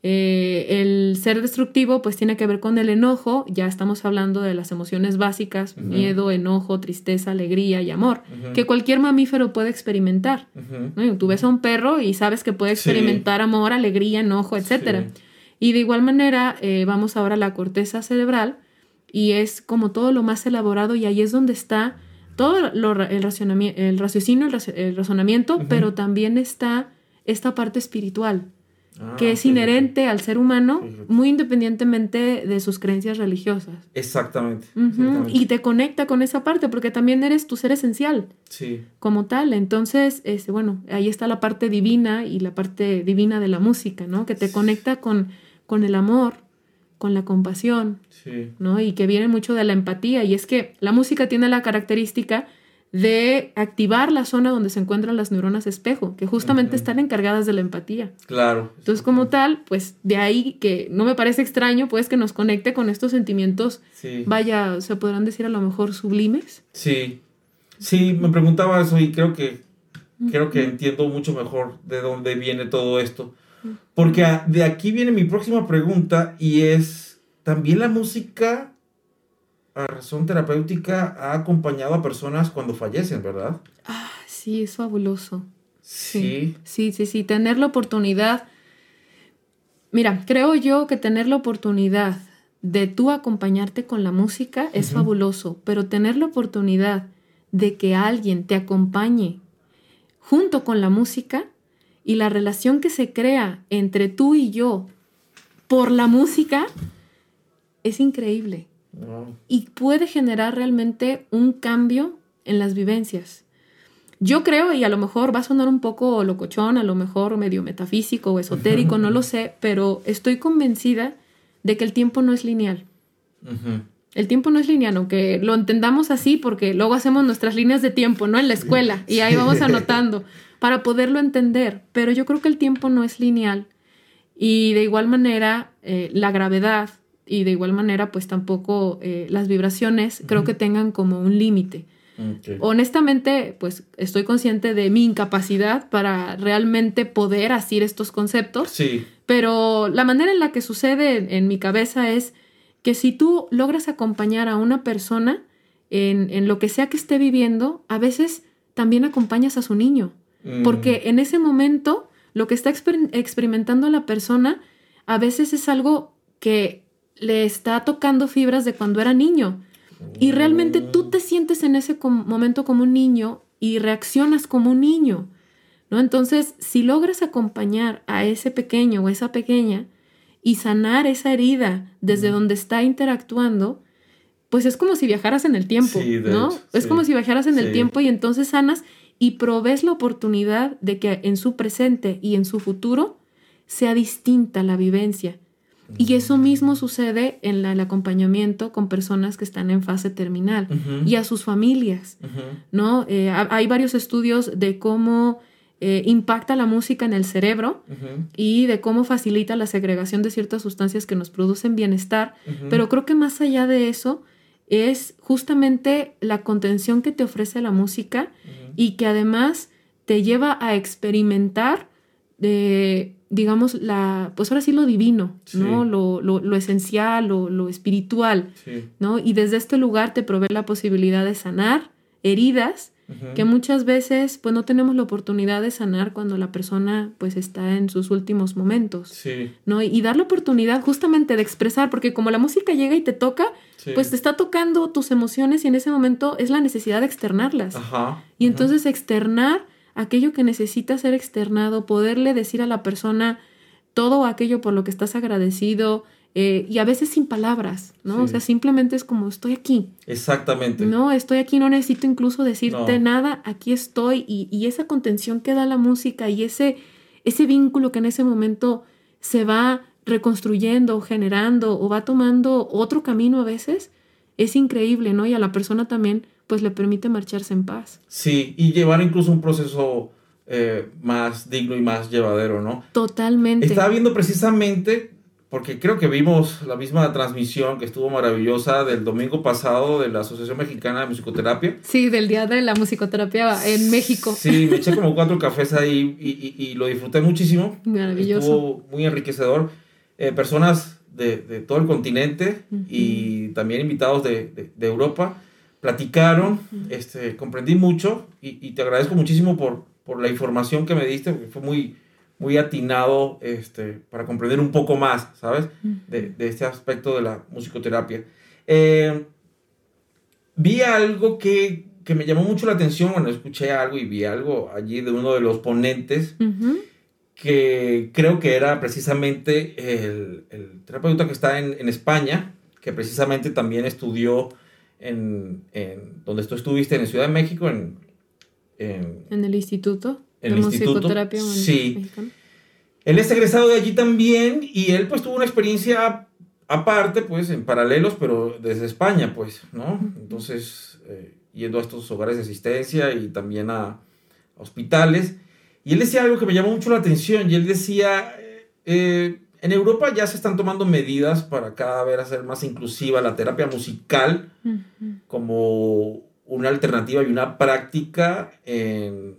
Eh, el ser destructivo, pues tiene que ver con el enojo. Ya estamos hablando de las emociones básicas: miedo, enojo, tristeza, alegría y amor, que cualquier mamífero puede experimentar. Tú ves a un perro y sabes que puede experimentar amor, alegría, enojo, etc. Y de igual manera, eh, vamos ahora a la corteza cerebral y es como todo lo más elaborado y ahí es donde está todo el, racionamiento, el raciocinio, el, razonamiento, pero también está esta parte espiritual, ah, que es inherente al ser humano, muy independientemente de sus creencias religiosas. Exactamente, Y te conecta con esa parte, porque también eres tu ser esencial. Sí. Como tal. Entonces, este, bueno, ahí está la parte divina y la parte divina de la música, ¿no? Que te conecta con, con el amor, con la compasión, ¿no? Y que viene mucho de la empatía. Y es que la música tiene la característica de activar la zona donde se encuentran las neuronas espejo, que justamente están encargadas de la empatía. Claro. Entonces, como tal, pues de ahí que no me parece extraño, pues que nos conecte con estos sentimientos, vaya, se podrán decir a lo mejor sublimes. Sí, sí, me preguntaba eso y creo que, creo que entiendo mucho mejor de dónde viene todo esto. Porque de aquí viene mi próxima pregunta y es, ¿también la música a razón terapéutica ha acompañado a personas cuando fallecen, verdad? Ah, sí, es fabuloso. Sí. Sí, sí, sí, tener la oportunidad. Mira, creo yo que tener la oportunidad de tú acompañarte con la música es fabuloso, pero tener la oportunidad de que alguien te acompañe junto con la música y la relación que se crea entre tú y yo por la música es increíble. Y puede generar realmente un cambio en las vivencias. Yo creo, y a lo mejor va a sonar un poco locochón, a lo mejor medio metafísico o esotérico, no lo sé, pero estoy convencida de que el tiempo no es lineal. El tiempo no es lineal, aunque lo entendamos así, porque luego hacemos nuestras líneas de tiempo, ¿no? En la escuela, y ahí vamos anotando para poderlo entender, pero yo creo que el tiempo no es lineal y de igual manera eh, la gravedad y de igual manera pues tampoco eh, las vibraciones creo que tengan como un límite. Honestamente, pues estoy consciente de mi incapacidad para realmente poder asir estos conceptos. Sí. Pero la manera en la que sucede en, mi cabeza es que si tú logras acompañar a una persona en, en, lo que sea que esté viviendo, a veces también acompañas a su niño. Mm. Porque en ese momento lo que está experimentando la persona a veces es algo que le está tocando fibras de cuando era niño. Y realmente tú te sientes en ese momento como un niño y reaccionas como un niño. ¿no? Entonces, si logras acompañar a ese pequeño o esa pequeña y sanar esa herida desde donde está interactuando, pues es como si viajaras en el tiempo, ¿no? es como si viajaras en el tiempo y entonces sanas y provees la oportunidad de que en su presente y en su futuro sea distinta la vivencia. Y eso mismo sucede en el acompañamiento con personas que están en fase terminal y a sus familias, ¿no? Eh, hay varios estudios de cómo eh, impacta la música en el cerebro y de cómo facilita la segregación de ciertas sustancias que nos producen bienestar, pero creo que más allá de eso es justamente la contención que te ofrece la música y que además te lleva a experimentar de digamos, la, pues ahora sí lo divino, ¿no? Lo, lo, lo esencial, lo, lo espiritual, ¿no? Y desde este lugar te provee la posibilidad de sanar heridas que muchas veces pues no tenemos la oportunidad de sanar cuando la persona pues está en sus últimos momentos, ¿no? Y dar la oportunidad justamente de expresar, porque como la música llega y te toca, pues te está tocando tus emociones y en ese momento es la necesidad de externarlas. y entonces externar aquello que necesita ser externado, poderle decir a la persona todo aquello por lo que estás agradecido, eh, y a veces sin palabras, ¿no? O sea, simplemente es como estoy aquí. Exactamente. No, estoy aquí, no necesito incluso decirte nada, aquí estoy y, y, esa contención que da la música y ese, ese vínculo que en ese momento se va reconstruyendo, generando o va tomando otro camino a veces, es increíble, ¿no? Y a la persona también pues le permite marcharse en paz. Sí, y llevar incluso un proceso eh, más digno y más llevadero, ¿no? Totalmente. Estaba viendo precisamente, porque creo que vimos la misma transmisión que estuvo maravillosa del domingo pasado de la Asociación Mexicana de Musicoterapia. Sí, del Día de la Musicoterapia en México. Sí, me eché como cuatro cafés ahí y, y, lo disfruté muchísimo. Maravilloso. Estuvo muy enriquecedor. Eh, personas de, de, todo el continente y también invitados de, de Europa platicaron, este, comprendí mucho y, te agradezco muchísimo por, por, la información que me diste, porque fue muy, muy atinado este, para comprender un poco más, ¿sabes? De, de este aspecto de la musicoterapia. Eh, vi algo que, que, me llamó mucho la atención, bueno, escuché algo y vi algo allí de uno de los ponentes. que creo que era precisamente el, el terapeuta que está en, en España, que precisamente también estudió en, en, donde tú estuviste en Ciudad de México, en... En, el instituto en de el musicoterapia sí. Él es egresado de allí también y él pues tuvo una experiencia aparte, pues en paralelos, pero desde España, pues, ¿no? Entonces, eh, yendo a estos hogares de asistencia y también a, hospitales. Y él decía algo que me llamó mucho la atención y él decía, eh, en Europa ya se están tomando medidas para cada vez hacer más inclusiva la terapia musical como una alternativa y una práctica en,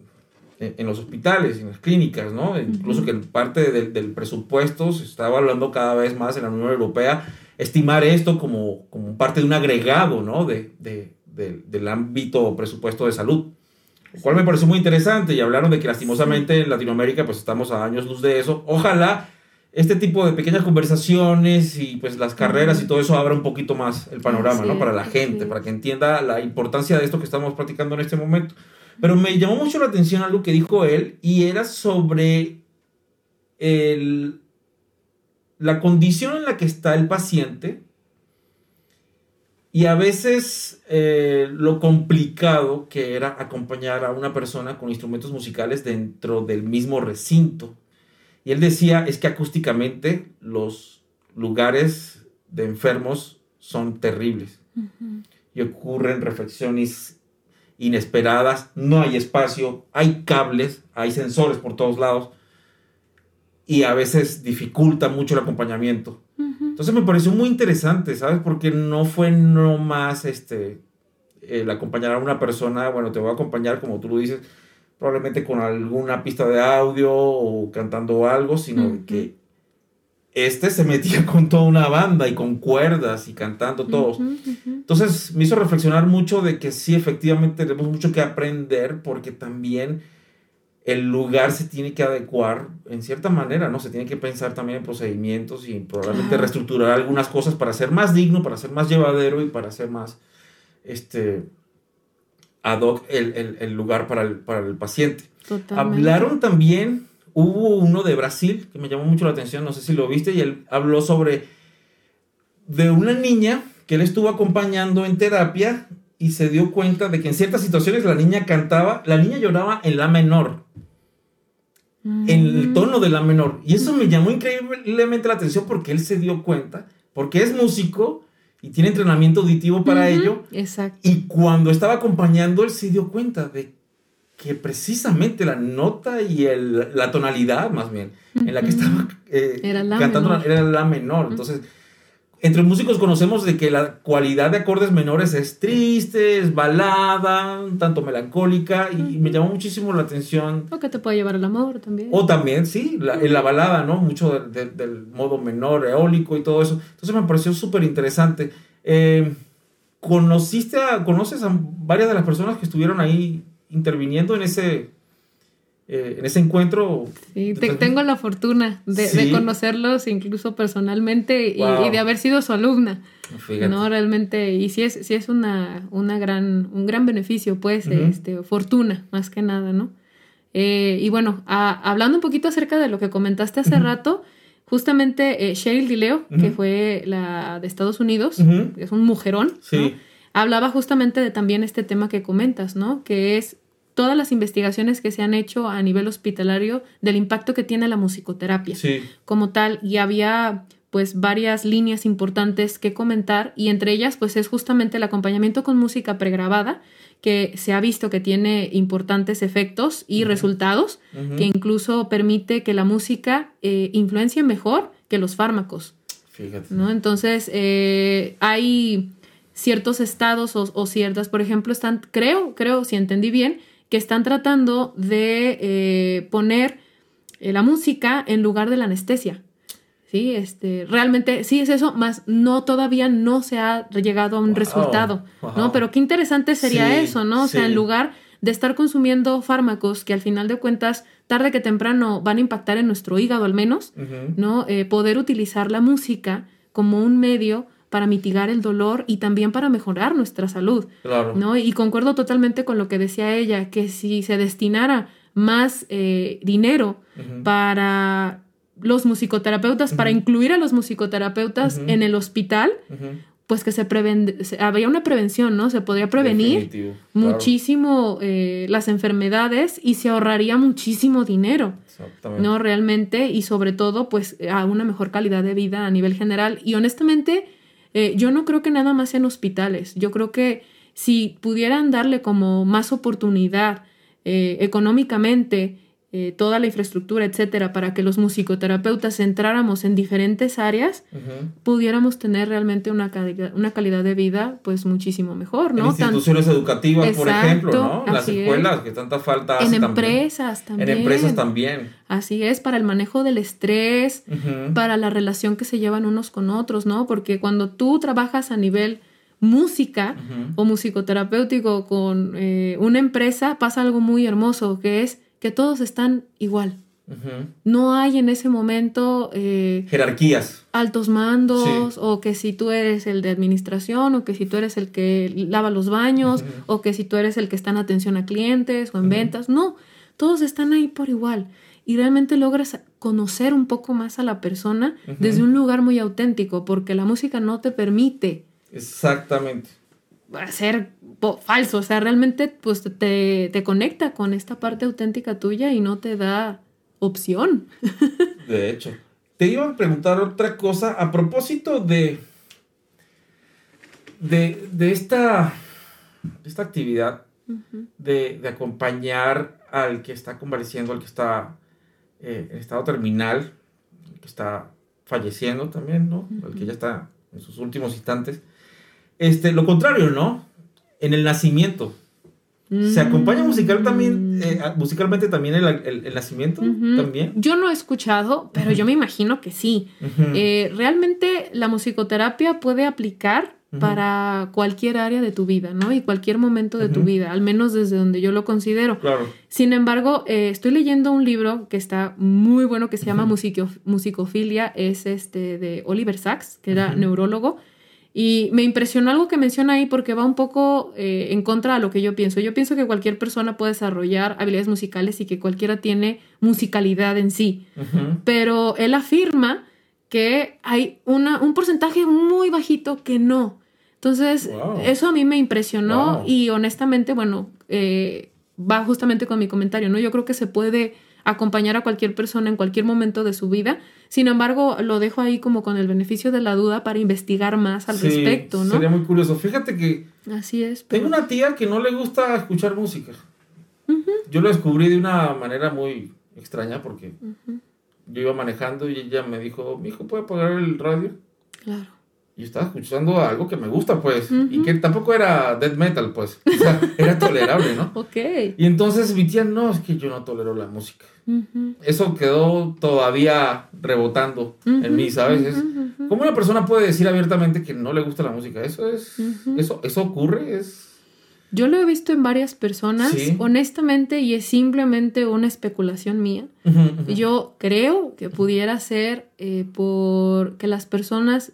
en, los hospitales, en las clínicas, ¿no? Incluso que parte del, del, presupuesto se está evaluando cada vez más en la Unión Europea, estimar esto como, como parte de un agregado, ¿no? De, de, del ámbito presupuesto de salud. Lo cual me pareció muy interesante y hablaron de que lastimosamente en Latinoamérica pues estamos a años luz de eso. Ojalá este tipo de pequeñas conversaciones y pues las carreras y todo eso abra un poquito más el panorama, ¿no? Para la gente, para que entienda la importancia de esto que estamos practicando en este momento. Pero me llamó mucho la atención algo que dijo él y era sobre el, la condición en la que está el paciente y a veces eh, lo complicado que era acompañar a una persona con instrumentos musicales dentro del mismo recinto. Y él decía, es que acústicamente los lugares de enfermos son terribles. Y ocurren reflexiones inesperadas, no hay espacio, hay cables, hay sensores por todos lados y a veces dificulta mucho el acompañamiento. Entonces me pareció muy interesante, ¿sabes? Porque no fue nomás este, el acompañar a una persona, bueno, te voy a acompañar, como tú lo dices, probablemente con alguna pista de audio o cantando algo, sino que este se metía con toda una banda y con cuerdas y cantando todos. Entonces me hizo reflexionar mucho de que sí, efectivamente tenemos mucho que aprender porque también el lugar se tiene que adecuar en cierta manera, ¿no? Se tiene que pensar también en procedimientos y probablemente reestructurar algunas cosas para ser más digno, para ser más llevadero y para ser más, este, ad hoc el, lugar para el, para el paciente. Hablaron también, hubo uno de Brasil que me llamó mucho la atención, no sé si lo viste, y él habló sobre de una niña que él estuvo acompañando en terapia y se dio cuenta de que en ciertas situaciones la niña cantaba, la niña lloraba en la menor en el mm. tono de la menor. Y eso me llamó increíblemente la atención porque él se dio cuenta, porque es músico y tiene entrenamiento auditivo para ello. Exacto. Y cuando estaba acompañando, él se dio cuenta de que precisamente la nota y el, la tonalidad, más bien, en la que estaba eh, cantando era la menor. Entonces, entre músicos conocemos de que la cualidad de acordes menores es triste, es balada, un tanto melancólica, y me llamó muchísimo la atención. O que te puede llevar al amor también. O también, sí, en la balada, ¿no? Mucho del modo menor, eólico y todo eso. Entonces me pareció súper interesante. Eh, ¿Conociste a, conoces a varias de las personas que estuvieron ahí interviniendo en ese, eh, en ese encuentro. Sí, tengo la fortuna de, conocerlos incluso personalmente y, de haber sido su alumna. No, realmente, y sí es, sí es una, una gran, un gran beneficio, pues, este, fortuna, más que nada, ¿no? Eh, y bueno, hablando un poquito acerca de lo que comentaste hace rato, justamente eh, Cheryl Dileo, que fue la de Estados Unidos, que es un mujerón, hablaba justamente de también este tema que comentas, ¿no? Que es todas las investigaciones que se han hecho a nivel hospitalario del impacto que tiene la musicoterapia como tal y había pues varias líneas importantes que comentar y entre ellas pues es justamente el acompañamiento con música pregrabada que se ha visto que tiene importantes efectos y resultados que incluso permite que la música eh, influencie mejor que los fármacos. Fíjate. ¿no? Entonces eh, hay ciertos estados o, o, ciertas, por ejemplo, están, creo, creo, si entendí bien, que están tratando de eh, poner eh, la música en lugar de la anestesia. Sí, este, realmente sí es eso, más no todavía no se ha llegado a un resultado, ¿no? Pero qué interesante sería eso, ¿no? O sea, en lugar de estar consumiendo fármacos que al final de cuentas, tarde que temprano van a impactar en nuestro hígado al menos, ¿no? Eh, poder utilizar la música como un medio para mitigar el dolor y también para mejorar nuestra salud. Claro. ¿no? Y concuerdo totalmente con lo que decía ella, que si se destinara más eh, dinero para los musicoterapeutas, para incluir a los musicoterapeutas en el hospital, pues que se, preven había una prevención, ¿no? Se podría prevenir muchísimo eh, las enfermedades y se ahorraría muchísimo dinero. ¿No? Realmente, y sobre todo, pues a una mejor calidad de vida a nivel general. Y honestamente, eh, yo no creo que nada más sean hospitales. Yo creo que si pudieran darle como más oportunidad eh, económicamente eh, toda la infraestructura, etcétera, para que los musicoterapeutas entráramos en diferentes áreas, pudiéramos tener realmente una, calidad, una calidad de vida pues muchísimo mejor, ¿no? En instituciones educativas, por ejemplo, ¿no? Las escuelas, que tanta falta En empresas también. En empresas también. Así es, para el manejo del estrés, para la relación que se llevan unos con otros, ¿no? Porque cuando tú trabajas a nivel música o musicoterapéutico con eh, una empresa, pasa algo muy hermoso, que es que todos están igual. No hay en ese momento eh, jerarquías. Altos mandos, o que si tú eres el de administración, o que si tú eres el que lava los baños, o que si tú eres el que está en atención a clientes o en ventas. No, todos están ahí por igual. Y realmente logras conocer un poco más a la persona desde un lugar muy auténtico, porque la música no te permite. Exactamente. Ser falso, o sea, realmente pues te, te conecta con esta parte auténtica tuya y no te da opción. De hecho, te iba a preguntar otra cosa a propósito de, de, esta, esta actividad de, acompañar al que está convaleciendo, al que está eh, en estado terminal, al que está falleciendo también, ¿no? Al que ya está en sus últimos instantes. Este, lo contrario, ¿no? En el nacimiento. ¿Se acompaña musical también, eh, musicalmente también el, el, nacimiento? ¿También? Yo no he escuchado, pero yo me imagino que sí. Eh, realmente la musicoterapia puede aplicar para cualquier área de tu vida, ¿no? Y cualquier momento de tu vida, al menos desde donde yo lo considero. Claro. Sin embargo, eh, estoy leyendo un libro que está muy bueno que se llama Musicofilia, es este de Oliver Sacks, que era neurólogo. Y me impresionó algo que menciona ahí porque va un poco eh, en contra de lo que yo pienso. Yo pienso que cualquier persona puede desarrollar habilidades musicales y que cualquiera tiene musicalidad en sí. Pero él afirma que hay una, un porcentaje muy bajito que no. Entonces, eso a mí me impresionó y honestamente, bueno, eh, va justamente con mi comentario, ¿no? Yo creo que se puede acompañar a cualquier persona en cualquier momento de su vida. Sin embargo, lo dejo ahí como con el beneficio de la duda para investigar más al respecto, ¿no? Sería muy curioso. Fíjate que... Así es. Tengo una tía que no le gusta escuchar música. Yo lo descubrí de una manera muy extraña porque yo iba manejando y ella me dijo, mi hijo, ¿puede apagar el radio? Claro. Y estaba escuchando algo que me gusta, pues, y que tampoco era death metal, pues, o sea, era tolerable, ¿no? ok. Y entonces mi tía, no, es que yo no tolero la música. Eso quedó todavía rebotando en mí, ¿sabes? Es, ¿Cómo una persona puede decir abiertamente que no le gusta la música? Eso es, eso, eso ocurre, es yo lo he visto en varias personas, honestamente, y es simplemente una especulación mía. Yo creo que pudiera ser eh, porque las personas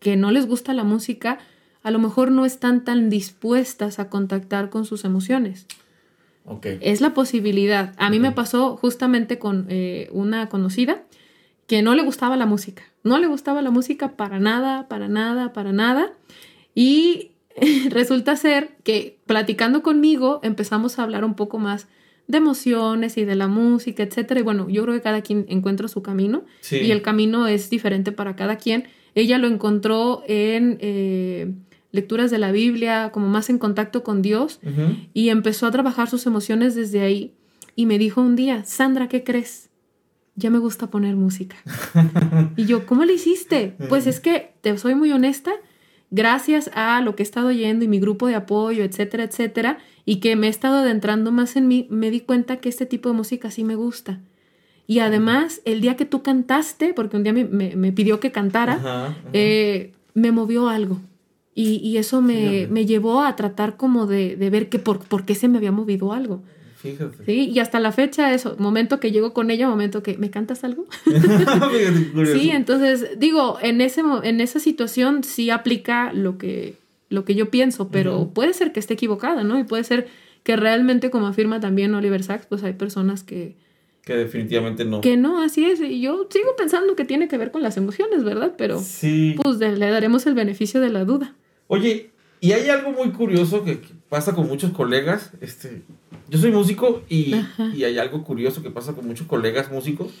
que no les gusta la música a lo mejor no están tan dispuestas a contactar con sus emociones. Okay. Es la posibilidad. A mí me pasó justamente con eh, una conocida que no le gustaba la música. No le gustaba la música para nada, para nada, para nada. Y resulta ser que platicando conmigo empezamos a hablar un poco más de emociones y de la música, etcétera. Y bueno, yo creo que cada quien encuentra su camino y el camino es diferente para cada quien. Ella lo encontró en eh, lecturas de la Biblia, como más en contacto con Dios y empezó a trabajar sus emociones desde ahí. Y me dijo un día, Sandra, ¿qué crees? Ya me gusta poner música. y yo, ¿cómo le hiciste? Pues es que, te soy muy honesta, gracias a lo que he estado oyendo y mi grupo de apoyo, etcétera, etcétera, y que me he estado adentrando más en mí, me di cuenta que este tipo de música sí me gusta. Y además, el día que tú cantaste, porque un día me, pidió que cantara, eh, me movió algo. Y, eso me, llevó a tratar como de, ver que por, por qué se me había movido algo. Fíjate. Sí, y hasta la fecha, eso, momento que llego con ella, momento que, ¿me cantas algo? sí, entonces, digo, en, ese, en esa situación sí aplica lo que, lo que yo pienso, pero puede ser que esté equivocada, ¿no? Y puede ser que realmente, como afirma también Oliver Sacks, pues hay personas que... Que definitivamente no. Que no, así es. Y yo sigo pensando que tiene que ver con las emociones, ¿verdad? Pero sí. pues le daremos el beneficio de la duda. Oye, y hay algo muy curioso que, pasa con muchos colegas. Este, yo soy músico y, hay algo curioso que pasa con muchos colegas músicos.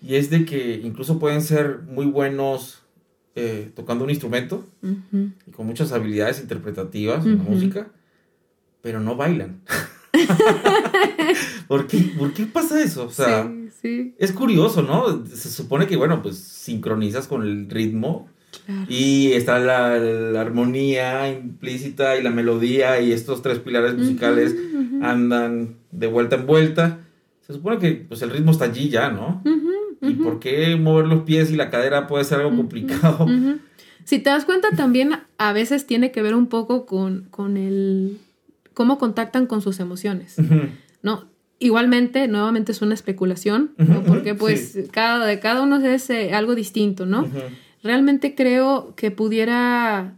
Y es de que incluso pueden ser muy buenos eh, tocando un instrumento y con muchas habilidades interpretativas en la música, pero no bailan. ¿Por, qué, ¿Por, qué, pasa eso? O sea, es curioso, ¿no? Se supone que, bueno, pues sincronizas con el ritmo y está la, armonía implícita y la melodía y estos tres pilares musicales andan de vuelta en vuelta. Se supone que pues, el ritmo está allí ya, ¿no? ¿Y por qué mover los pies y la cadera puede ser algo complicado? Si te das cuenta, también a veces tiene que ver un poco con, con el cómo contactan con sus emociones, ¿no? Igualmente, nuevamente es una especulación, porque pues cada, cada uno es eh, algo distinto, ¿no? realmente creo que pudiera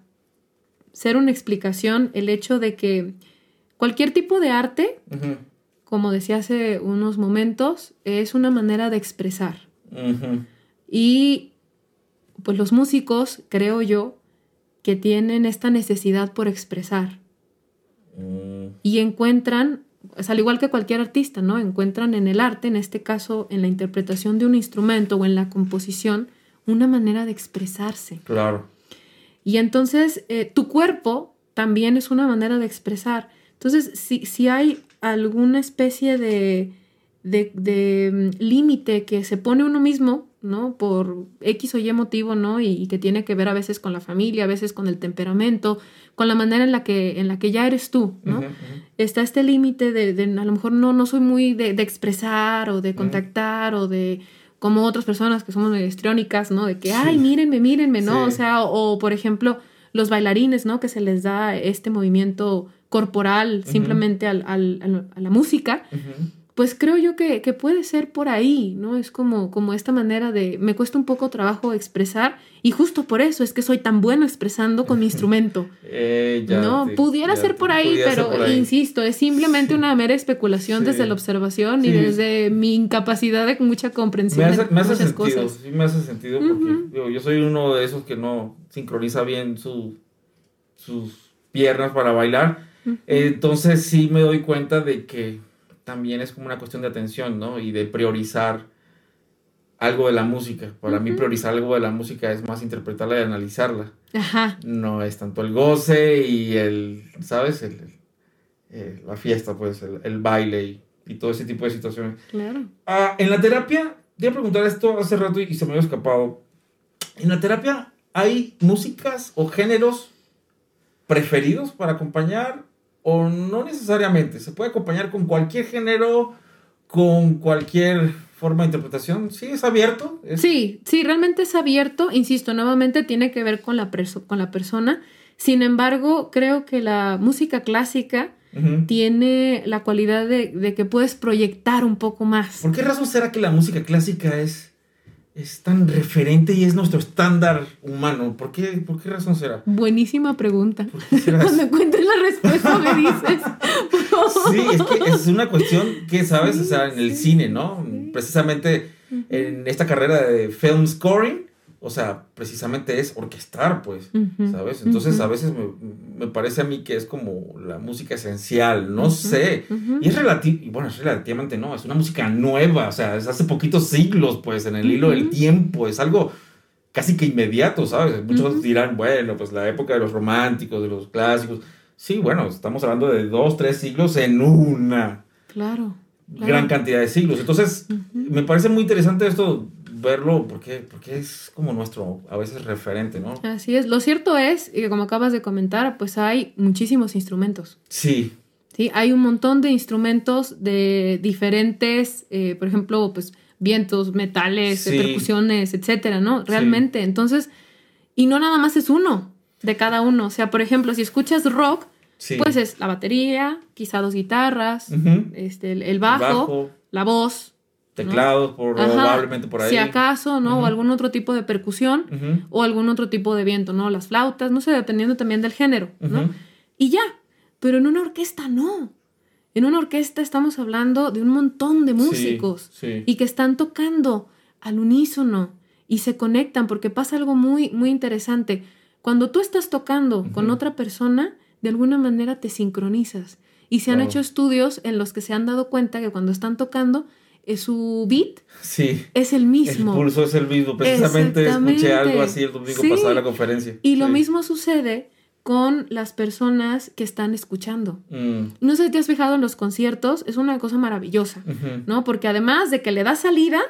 ser una explicación el hecho de que cualquier tipo de arte, como decía hace unos momentos, es una manera de expresar. Y pues los músicos, creo yo, que tienen esta necesidad por expresar. Mm. Y encuentran, es al igual que cualquier artista, ¿no? Encuentran en el arte, en este caso en la interpretación de un instrumento o en la composición, una manera de expresarse. Claro. Y entonces eh, tu cuerpo también es una manera de expresar. Entonces, si, si hay alguna especie de, de, mm, límite que se pone uno mismo, ¿no? Por X o Y motivo, ¿no? Y, que tiene que ver a veces con la familia, a veces con el temperamento, con la manera en la que, en la que ya eres tú, ¿no? Está este límite de, de, a lo mejor no, no soy muy de, de expresar o de contactar o de como otras personas que somos histriónicas, ¿no? De que, ay, mírenme, mírenme, ¿no? O sea, o, por ejemplo, los bailarines, ¿no? Que se les da este movimiento corporal simplemente al, al, a la música pues creo yo que, puede ser por ahí, ¿no? Es como, como esta manera de, me cuesta un poco trabajo expresar y justo por eso es que soy tan bueno expresando con mi instrumento. Eh, no, pudiera ser por ahí, pero insisto, es simplemente una mera especulación desde la observación y desde mi incapacidad de mucha comprensión. Me hace, me hace sentido, sí me hace sentido porque yo soy uno de esos que no sincroniza bien su, sus piernas para bailar. Entonces sí me doy cuenta de que también es como una cuestión de atención, ¿no? Y de priorizar algo de la música. Para mí priorizar algo de la música es más interpretarla y analizarla. Ajá. No es tanto el goce y el, ¿sabes? El, eh, la fiesta, pues, el, baile y, todo ese tipo de situaciones. Claro. Ah, en la terapia, te iba a preguntar esto hace rato y, y se me había escapado. En la terapia hay músicas o géneros preferidos para acompañar o no necesariamente. Se puede acompañar con cualquier género, con cualquier forma de interpretación. Sí, es abierto. Sí, sí, realmente es abierto. Insisto, nuevamente tiene que ver con la, con la persona. Sin embargo, creo que la música clásica tiene la cualidad de, de que puedes proyectar un poco más. ¿Por qué razón será que la música clásica es es tan referente y es nuestro estándar humano? ¿Por qué, por qué razón será? Buenísima pregunta. Cuando encuentres la respuesta me dices. sí, es que es una cuestión que, ¿sabes? o sea, en el cine, ¿no? Precisamente en esta carrera de film scoring, o sea, precisamente es orquestar, pues, ¿sabes? Entonces a veces me, parece a mí que es como la música esencial, no sé. Y es relativo, y bueno, es relativamente no, es una música nueva, o sea, es hace poquitos siglos, pues, en el hilo del tiempo, es algo casi que inmediato, ¿sabes? Muchos dirán, bueno, pues la época de los románticos, de los clásicos. Sí, bueno, estamos hablando de dos, tres siglos en una. Claro. Gran cantidad de siglos. Entonces, me parece muy interesante esto verlo porque, porque es como nuestro a veces referente, ¿no? Así es. Lo cierto es que como acabas de comentar, pues hay muchísimos instrumentos. Sí. Sí, hay un montón de instrumentos de diferentes, eh, por ejemplo, pues vientos, metales, percusiones, etcétera, ¿no? Realmente. Entonces, y no nada más es uno de cada uno. O sea, por ejemplo, si escuchas rock, pues es la batería, quizá dos guitarras, este, el, bajo, la voz, Teclados, probablemente por ahí. Si acaso, ¿no? O algún otro tipo de percusión o algún otro tipo de viento, ¿no? Las flautas, no sé, dependiendo también del género, ¿no? Y ya, pero en una orquesta no. En una orquesta estamos hablando de un montón de músicos y que están tocando al unísono y se conectan porque pasa algo muy, muy interesante. Cuando tú estás tocando con otra persona, de alguna manera te sincronizas. Y se han hecho estudios en los que se han dado cuenta que cuando están tocando, su beat sí. es el mismo. El pulso es el mismo. Precisamente escuché algo así el domingo pasado en la conferencia. Y lo mismo sucede con las personas que están escuchando. Mm. No sé si te has fijado en los conciertos, es una cosa maravillosa, ¿no? Porque además de que le da salida,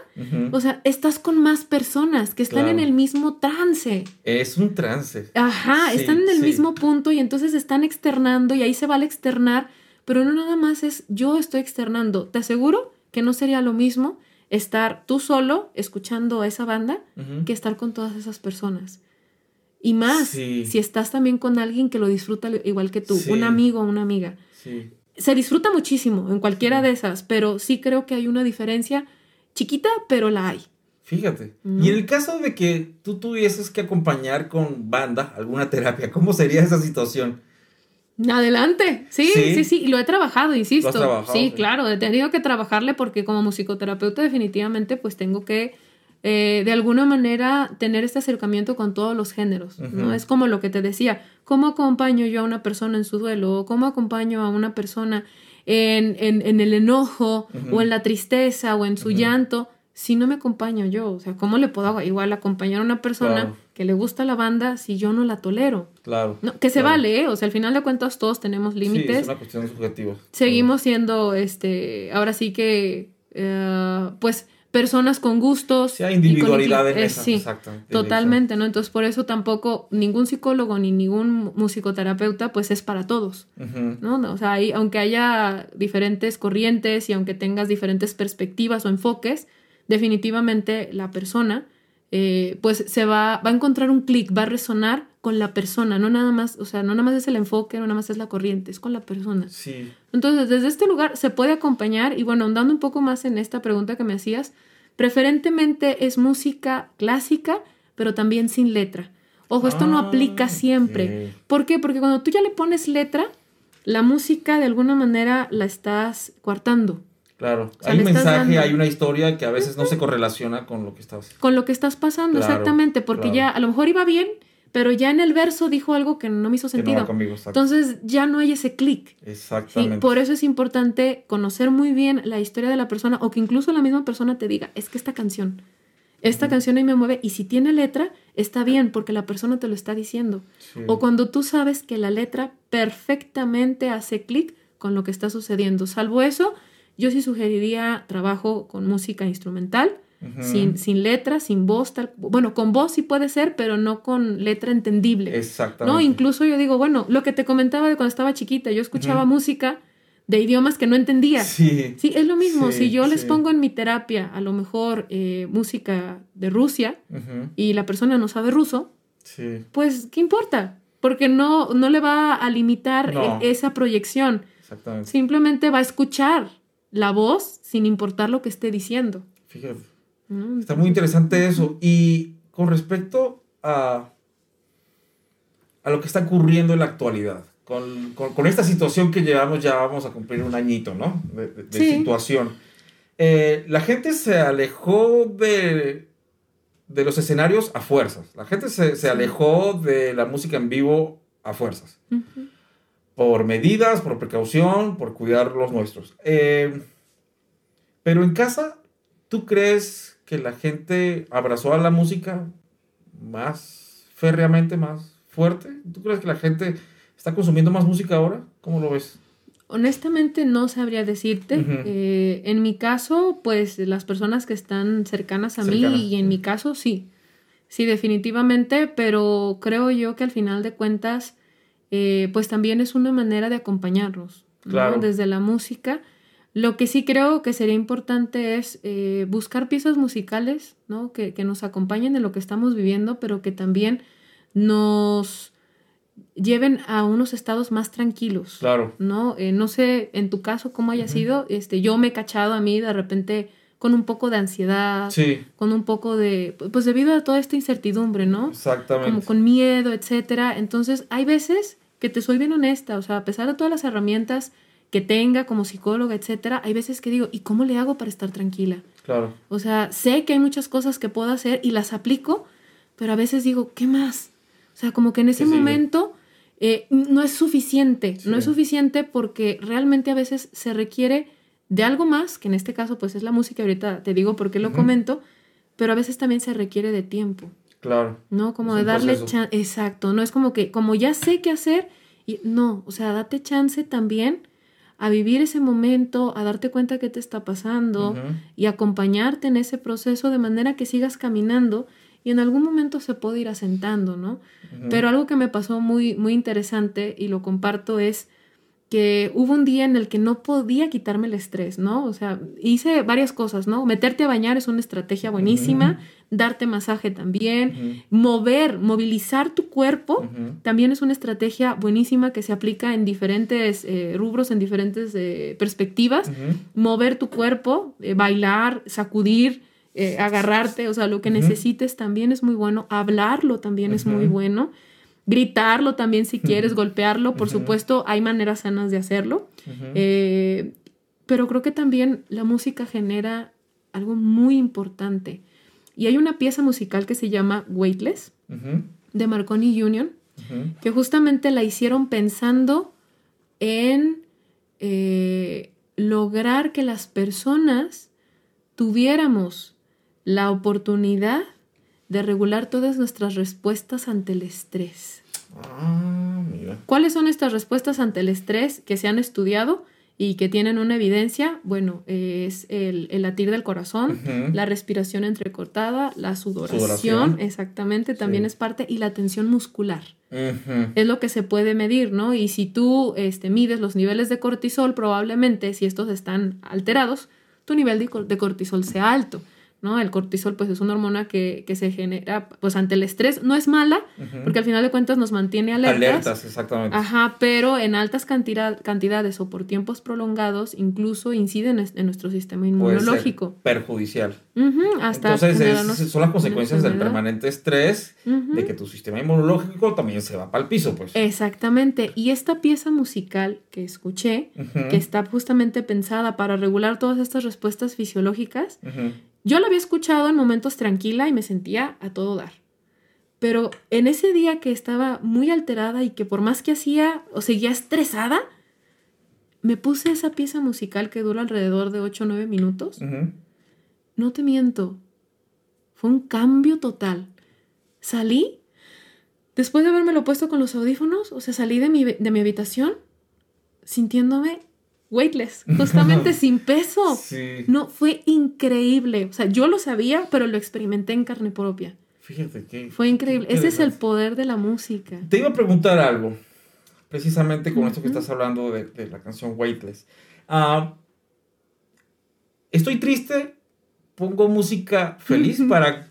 o sea, estás con más personas que están en el mismo trance. Es un trance. Ajá, están en el mismo punto y entonces están externando y ahí se va a externar, pero no nada más es yo estoy externando, te aseguro que no sería lo mismo estar tú solo escuchando a esa banda que estar con todas esas personas. Y más, si estás también con alguien que lo disfruta igual que tú, un amigo o una amiga. Se disfruta muchísimo en cualquiera de esas, pero sí creo que hay una diferencia chiquita, pero la hay. Fíjate. Y en el caso de que tú tuvieses que acompañar con banda alguna terapia, ¿cómo sería esa situación? Adelante, sí, sí, sí, y lo he trabajado, insisto. sí, claro, he tenido que trabajarle porque como musicoterapeuta definitivamente pues tengo que eh, de alguna manera tener este acercamiento con todos los géneros, ¿no? Es como lo que te decía, ¿cómo acompaño yo a una persona en su duelo? ¿Cómo acompaño a una persona en, en, el enojo o en la tristeza o en su llanto? si no me acompaño yo? O sea, ¿cómo le puedo igual acompañar a una persona que le gusta la banda si yo no la tolero? Claro. que se vale, ¿eh? O sea, al final de cuentas todos tenemos límites. Sí, es una cuestión subjetiva. Seguimos siendo, este, ahora sí que, eh, pues, personas con gustos. Sí, hay individualidad en eh, esa, sí, exactamente. Totalmente, ¿no? Entonces, por eso tampoco ningún psicólogo ni ningún musicoterapeuta, pues es para todos. ¿no? O sea, hay- aunque haya diferentes corrientes y aunque tengas diferentes perspectivas o enfoques, definitivamente la persona, eh, pues se va, va a encontrar un clic, va a resonar con la persona, no nada más, o sea, no nada más es el enfoque, no nada más es la corriente, es con la persona. Sí, Entonces, desde este lugar se puede acompañar y bueno, andando un poco más en esta pregunta que me hacías, preferentemente es música clásica, pero también sin letra. Ojo, esto no Ah, aplica siempre. ¿Por qué? Porque cuando tú ya le pones letra, la música de alguna manera la estás coartando claro. sea, hay un mensaje, dando- hay una historia que a veces no se correlaciona con lo que estás. con lo que estás pasando, Claro, exactamente, porque claro. ya a lo mejor iba bien, pero ya en el verso dijo algo que no me hizo no sentido. va conmigo. Entonces ya no hay ese clic. Exactamente. por eso es importante conocer muy bien la historia de la persona o que incluso la misma persona te diga, es que esta canción, esta canción ahí me mueve y si tiene letra, está bien porque la persona te lo está diciendo. Sí. O cuando tú sabes que la letra perfectamente hace clic con lo que está sucediendo. Salvo eso, yo sí sugeriría trabajo con música instrumental, sin, sin letra, sin voz, tal, bueno, con voz sí puede ser, pero no con letra entendible. Exactamente. No, incluso yo digo, bueno, lo que te comentaba de cuando estaba chiquita, yo escuchaba música de idiomas que no entendía. Sí, Sí. es lo mismo. Sí, si yo les pongo en mi terapia a lo mejor eh, música de Rusia y la persona no sabe ruso, Sí. pues, ¿qué importa? Porque no, no le va a limitar No. eh, esa proyección. Exactamente. Simplemente va a escuchar la voz sin importar lo que esté diciendo. Fíjate. ¿no? Está muy interesante eso. Y con respecto a, a lo que está ocurriendo en la actualidad, con, con- con esta situación que llevamos, ya vamos a cumplir un añito, ¿no? De, de- de Sí. situación. Eh, la gente se alejó de, de los escenarios a fuerzas. La gente se, se alejó de la música en vivo a fuerzas. Ujú. Por medidas, por precaución, por cuidar los nuestros. Eh, pero en casa, ¿tú crees que la gente abrazó a la música más férreamente, más fuerte? ¿Tú crees que la gente está consumiendo más música ahora? ¿Cómo lo ves? Honestamente no sabría decirte. Eh, en mi caso, pues las personas que están cercanas a Cercanas, mí y en mi caso sí. Sí, definitivamente, pero creo yo que al final de cuentas, eh, pues también es una manera de acompañarnos. ¿no? Claro. Desde la música. Lo que sí creo que sería importante es eh, buscar piezas musicales, ¿no? Que, que nos acompañen en lo que estamos viviendo, pero que también nos lleven a unos estados más tranquilos. Claro. ¿no? Eh, no sé en tu caso cómo haya sido, este, yo me he cachado a mí de repente con un poco de ansiedad, Sí, con un poco de, pues debido a toda esta incertidumbre, ¿no? exactamente. Como con miedo, etcétera. Entonces, hay veces que te soy bien honesta, o sea, a pesar de todas las herramientas que tenga como psicóloga, etcétera, hay veces que digo, ¿y cómo le hago para estar tranquila? Claro. O sea, sé que hay muchas cosas que puedo hacer y las aplico, pero a veces digo, ¿qué más? O sea, como que en ese momento eh, no es suficiente, no es suficiente porque realmente a veces se requiere de algo más, que en este caso pues es la música, ahorita te digo por qué lo comento, pero a veces también se requiere de tiempo, Claro. ¿no? Como de darle chance, exacto, no es como que, como ya sé qué hacer, y no, o sea, date chance también a vivir ese momento, a darte cuenta qué te está pasando y acompañarte en ese proceso de manera que sigas caminando y en algún momento se puede ir asentando, ¿no? Pero algo que me pasó muy, muy interesante y lo comparto es que hubo un día en el que no podía quitarme el estrés, ¿no? O sea, hice varias cosas, ¿no? Meterte a bañar es una estrategia buenísima, darte masaje también, mover, movilizar tu cuerpo también es una estrategia buenísima que se aplica en diferentes eh, rubros, en diferentes eh, perspectivas mover tu cuerpo, eh, bailar, sacudir, eh, agarrarte, o sea, lo que necesites también es muy bueno. Hablarlo también es muy bueno. Gritarlo también si quieres, golpearlo, por supuesto, hay maneras sanas de hacerlo. Eh, pero creo que también la música genera algo muy importante. Y hay una pieza musical que se llama Weightless, de Marconi Union, que justamente la hicieron pensando en eh, lograr que las personas tuviéramos la oportunidad de regular todas nuestras respuestas ante el estrés. Ah, mira. ¿Cuáles son estas respuestas ante el estrés que se han estudiado? y que tienen una evidencia, bueno, es el, el latir del corazón, la respiración entrecortada, la sudoración, Sudoración. exactamente, también Sí. es parte, y la tensión muscular. Es lo que se puede medir, ¿no? Y si tú este, mides los niveles de cortisol, probablemente si estos están alterados, tu nivel de cortisol sea alto, ¿no? El cortisol, pues, es una hormona que, que se genera, pues, ante el estrés. No es mala, porque al final de cuentas nos mantiene alertas. Alertas, exactamente. Ajá, pero en altas cantidad- cantidades o por tiempos prolongados incluso inciden en, en nuestro sistema Puede ser inmunológico. perjudicial. Ujú, hasta Entonces, es- son las consecuencias del permanente estrés, de que tu sistema inmunológico también se va para el piso, pues. Exactamente. Y esta pieza musical que escuché, que está justamente pensada para regular todas estas respuestas fisiológicas. Yo la había escuchado en momentos tranquila y me sentía a todo dar. Pero en ese día que estaba muy alterada y que por más que hacía o seguía estresada, me puse esa pieza musical que dura alrededor de 8 o 9 minutos. No te miento. Fue un cambio total. Salí, después de haberme lo puesto con los audífonos, o sea, salí de mi, de mi habitación sintiéndome weightless, justamente sin peso. Sí. No, fue increíble. O sea, yo lo sabía, pero lo experimenté en carne propia. Fíjate que. Fue increíble. Ese es el poder de la música. Te iba a preguntar algo, precisamente con esto que estás hablando de, de la canción Weightless. Ah, estoy triste, pongo música feliz para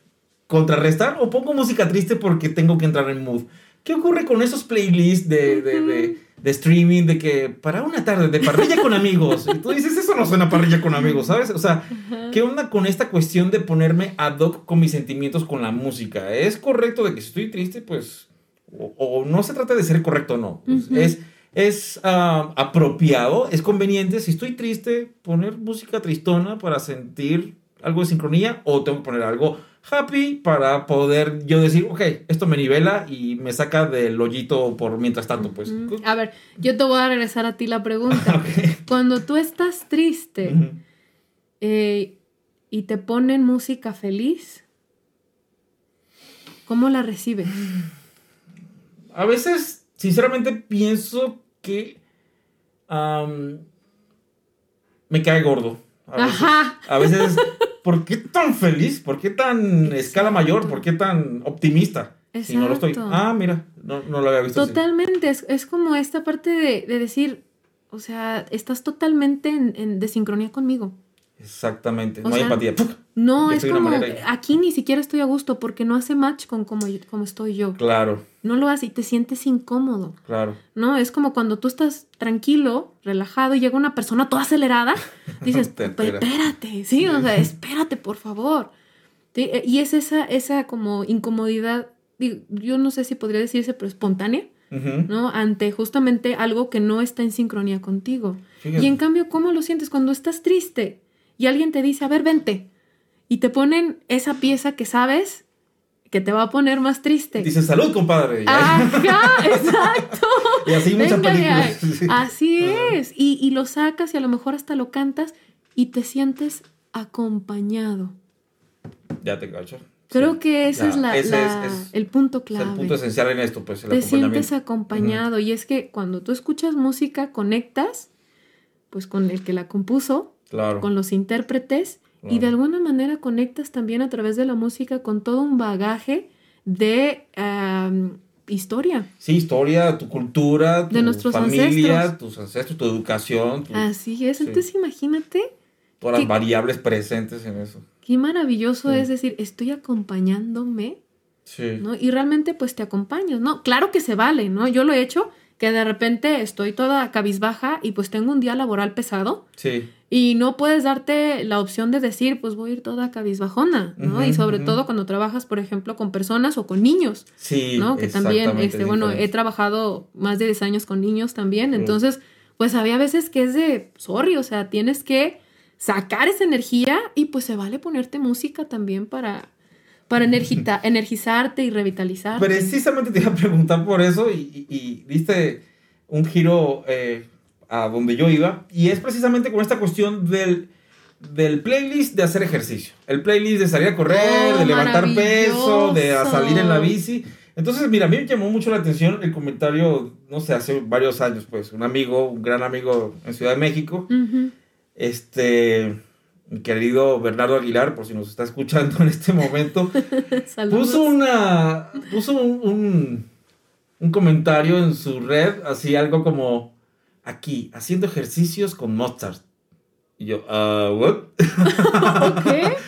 contrarrestar o pongo música triste porque tengo que entrar en mood. ¿Qué ocurre con esos playlists de, de, de- de streaming de que para una tarde de parrilla con amigos? Y tú dices, eso no suena parrilla con amigos, ¿sabes? O sea, ¿Qué onda con esta cuestión de ponerme ad hoc con mis sentimientos con la música? ¿Es correcto de que si estoy triste, pues... O, o no se trata de ser correcto o no. Pues. Es, es ah, apropiado, es conveniente, si estoy triste, poner música tristona para sentir algo de sincronía o tengo que poner algo happy para poder yo decir, ok, esto me nivela y me saca del hoyito por mientras tanto, pues. A ver, yo te voy a regresar a ti la pregunta. Cuando tú estás triste eh, y te ponen música feliz, ¿cómo la recibes? A veces, sinceramente, pienso que me cae gordo. A veces, Ajá. a veces, ¿por qué tan feliz? ¿Por qué tan escala mayor? ¿Por qué tan optimista? Si no lo estoy. Exacto. Ah, mira, no, no lo había visto así. Totalmente, es, es como esta parte de, de decir, o sea, estás totalmente en, en desincronía conmigo. Exactamente, O no hay empatía. No, es como, aquí ni siquiera estoy a gusto porque no hace match con cómo, cómo estoy yo. Claro, No lo hace y te sientes incómodo, claro. ¿no? Es como cuando tú estás tranquilo, relajado y llega una persona toda acelerada, dices, Te "Pe- espera. espérate, sí, o sea, espérate, por favor. Sí, eh, Y es esa, esa como incomodidad, digo, yo no sé si podría decirse, pero espontánea. ¿no? Ante justamente algo que no está en sincronía contigo. Fíjate. Y en cambio, ¿cómo lo sientes cuando estás triste y alguien te dice, a ver, vente? Y te ponen esa pieza que sabes que te va a poner más triste. Dice, salud, compadre. Ajá, exacto. y así muchas películas. Así es. Y, y lo sacas y a lo mejor hasta lo cantas y te sientes acompañado. Ya te cacho. Creo Sí. que ese Ya, es, la, ese la- es- es- el punto Es clave. el punto esencial en esto, pues, el te sientes acompañado y es que cuando tú escuchas música conectas pues con el que la compuso, Claro. con los intérpretes y de alguna manera conectas también a través de la música con todo un bagaje de historia. Sí, historia, tu cultura, tu De nuestros familia, ancestros. tus ancestros, tu educación, tu- Así es. sí. Entonces imagínate todas las variables presentes en eso. qué maravilloso Sí. es decir, estoy acompañándome Sí. ¿no? Y realmente pues te acompañas, ¿no? Claro que se vale, ¿no? Yo lo he hecho, que de repente estoy toda cabizbaja y pues tengo un día laboral pesado Sí. y no puedes darte la opción de decir, pues voy a ir toda cabizbajona, ¿no? Y sobre todo cuando trabajas, por ejemplo, con personas o con niños, Sí. ¿no? Que también, este, bueno, he trabajado más de 10 años con niños también, Mm. entonces, pues había veces que es de, sorry, o sea, tienes que sacar esa energía y pues se vale ponerte música también para, para energita- energizarte y revitalizarte. Precisamente te iba a preguntar por eso y, y- y diste un giro eh, a donde yo iba. Y es precisamente con esta cuestión del, del playlist de hacer ejercicio. El playlist de salir a correr, Oh, de levantar peso, de salir en la bici. Entonces, mira, a mí me llamó mucho la atención el comentario, no sé, hace varios años, pues, un amigo, un gran amigo en Ciudad de México, Ujú. este, mi querido Bernardo Aguilar, por si nos está escuchando en este momento, puso una, puso un, un, un comentario en su red, así algo como, aquí, haciendo ejercicios con Mozart. Y yo, ah, ¿what? ¿Qué?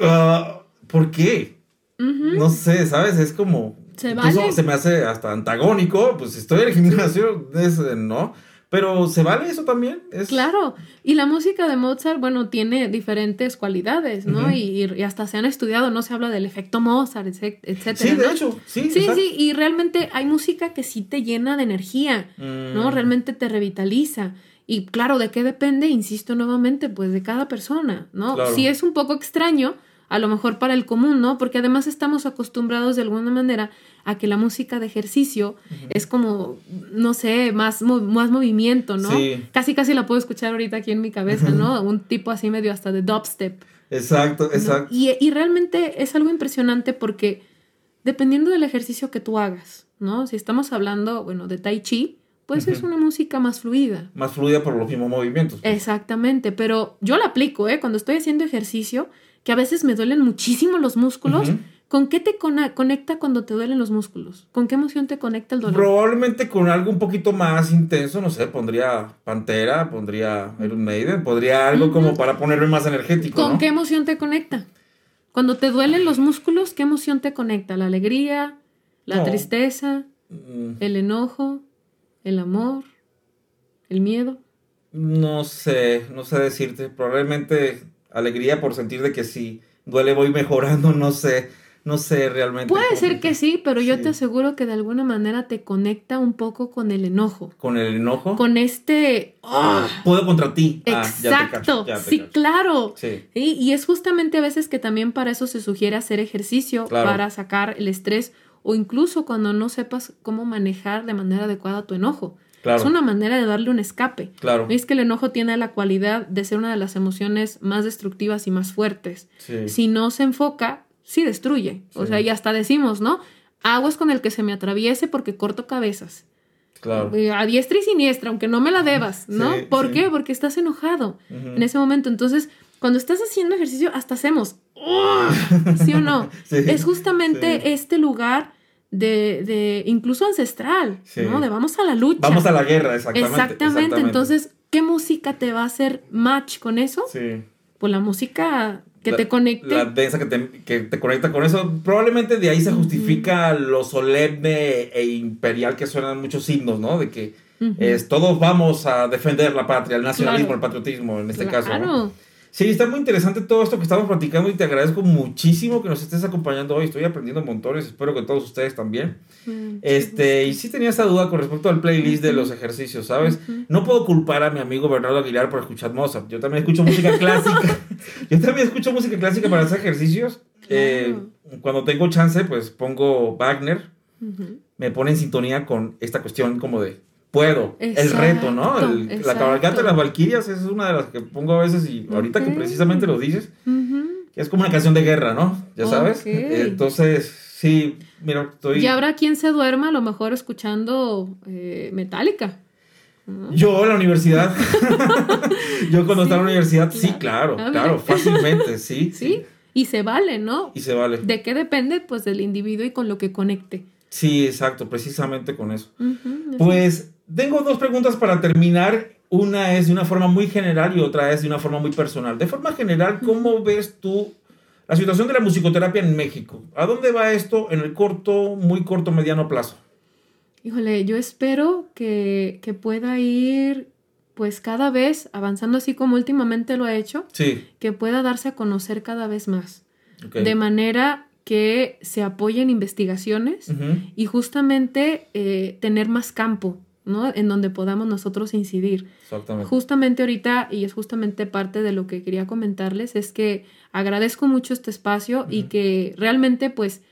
Ah, ¿Por qué? No sé, ¿sabes? Es como. Se incluso vale. se me hace hasta antagónico. Pues estoy en el gimnasio, es, ¿no? Pero ¿se vale eso también? Es, Claro, y la música de Mozart, bueno, tiene diferentes cualidades, ¿no? Y, y hasta se han estudiado, no se habla del efecto Mozart, etc- etcétera. Sí, de ¿no? hecho, sí. Sí, exacto. sí, y realmente hay música que sí te llena de energía, ¿no? Mm, Realmente te revitaliza. Y claro, ¿de qué depende? Insisto nuevamente, pues de cada persona, ¿no? Claro. Si es un poco extraño, a lo mejor para el común, ¿no? Porque además estamos acostumbrados de alguna manera a que la música de ejercicio es como, no sé, más, más movimiento, ¿no? Sí. Casi, casi la puedo escuchar ahorita aquí en mi cabeza, ¿no? Un tipo así medio hasta de dubstep. Exacto, ¿no? exacto. Y, y realmente es algo impresionante porque dependiendo del ejercicio que tú hagas, ¿no? Si estamos hablando, bueno, de tai chi, pues es una música más fluida. Más fluida por los mismos movimientos. Exactamente, pero yo la aplico, ¿eh? Cuando estoy haciendo ejercicio, que a veces me duelen muchísimo los músculos. ¿Con qué te conecta cuando te duelen los músculos? ¿Con qué emoción te conecta el dolor? Probablemente con algo un poquito más intenso, no sé, pondría Pantera, pondría Iron Maiden, podría algo como para ponerme más energético, ¿Con ¿no? qué emoción te conecta? Cuando te duelen los músculos, ¿qué emoción te conecta? ¿La alegría? ¿La No. tristeza? Mm, ¿El enojo? ¿El amor? ¿El miedo? No sé, no sé decirte. Probablemente alegría por sentir de que si duele voy mejorando, no sé, no sé realmente. Puede ser que sí, pero yo te aseguro que de alguna manera te conecta un poco con el enojo. Con el enojo. Con este... ¡ah! Puedo contra ti. Ah, Exacto, cacho, ya te sí, claro. Sí, Sí, y es justamente a veces que también para eso se sugiere hacer ejercicio, Claro. para sacar el estrés o incluso cuando no sepas cómo manejar de manera adecuada tu enojo. claro. Es una manera de darle un escape. Claro. Es que el enojo tiene la cualidad de ser una de las emociones más destructivas y más fuertes. Sí. Si no se enfoca, sí destruye. O sea, y hasta decimos, ¿no? Aguas con el que se me atraviese porque corto cabezas. Claro. Eh, A diestra y siniestra, aunque no me la debas, ¿no? Sí, ¿Por sí. qué? Porque estás enojado en ese momento. Entonces, cuando estás haciendo ejercicio, hasta hacemos, ¿sí o no? Sí, Es justamente este lugar de, de incluso ancestral, Sí. ¿no? De vamos a la lucha. Vamos a la guerra, exactamente. exactamente. Entonces, ¿qué música te va a hacer match con eso? Sí. Pues la música que La- te conecte. La densa que te, que te conecta con eso. Probablemente de ahí se justifica lo solemne e imperial que suenan muchos himnos, ¿no? De que es, todos vamos a defender la patria, el nacionalismo, Claro. el patriotismo en este caso. ¿no? Claro. Sí, está muy interesante todo esto que estamos platicando y te agradezco muchísimo que nos estés acompañando hoy. Estoy aprendiendo montones, espero que todos ustedes también. Mm, Este, y sí tenía esa duda con respecto al playlist de los ejercicios, ¿sabes? No puedo culpar a mi amigo Bernardo Aguilar por escuchar Mozart. Yo también escucho música clásica. Yo también escucho música clásica para hacer ejercicios. Eh, cuando tengo chance, pues pongo Wagner. Me pone en sintonía con esta cuestión como de puedo, el reto, ¿no? El- la cabalgata de las Valquirias es una de las que pongo a veces y ahorita que precisamente lo dices, es como una canción de guerra, ¿no? Ya sabes. Entonces, sí, mira, estoy... Y habrá quien se duerma a lo mejor escuchando eh, Metallica. ¿no? Yo la universidad. Yo cuando Sí, estaba en la universidad, sí, claro. claro, Ah, claro, fácilmente, sí. Sí, y se vale, ¿no? Y se vale. ¿De qué depende? Pues del individuo y con lo que conecte. Sí, exacto, precisamente con eso. Pues tengo dos preguntas para terminar. Una es de una forma muy general y otra es de una forma muy personal. De forma general, ¿cómo ves tú la situación de la musicoterapia en México? ¿A dónde va esto en el corto, muy corto, mediano plazo? Híjole, yo espero que, que pueda ir pues cada vez avanzando así como últimamente lo ha hecho, Sí. que pueda darse a conocer cada vez más. ok. De manera que se apoyen investigaciones Ujú, y justamente eh, tener más campo, ¿no? En donde podamos nosotros incidir. Exactamente. Justamente ahorita, y es justamente parte de lo que quería comentarles, es que agradezco mucho este espacio y que realmente pues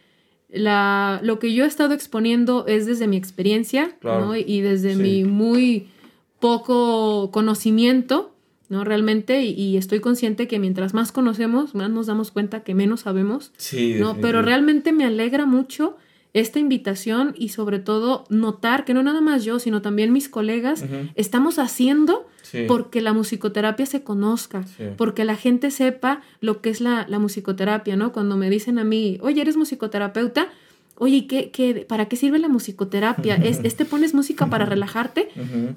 la, lo que yo he estado exponiendo es desde mi experiencia Claro. ¿no? y desde Sí. mi muy poco conocimiento, ¿no? Realmente, y, y estoy consciente que mientras más conocemos, más nos damos cuenta que menos sabemos, Sí, ¿no? Pero realmente me alegra mucho esta invitación y sobre todo notar que no nada más yo, sino también mis colegas estamos haciendo porque la musicoterapia se conozca, porque la gente sepa lo que es la, musicoterapia, ¿no? Cuando me dicen a mí, oye, eres musicoterapeuta, oye, ¿qué, qué, para qué sirve la musicoterapia? ¿Es, ¿Es te pones música para relajarte?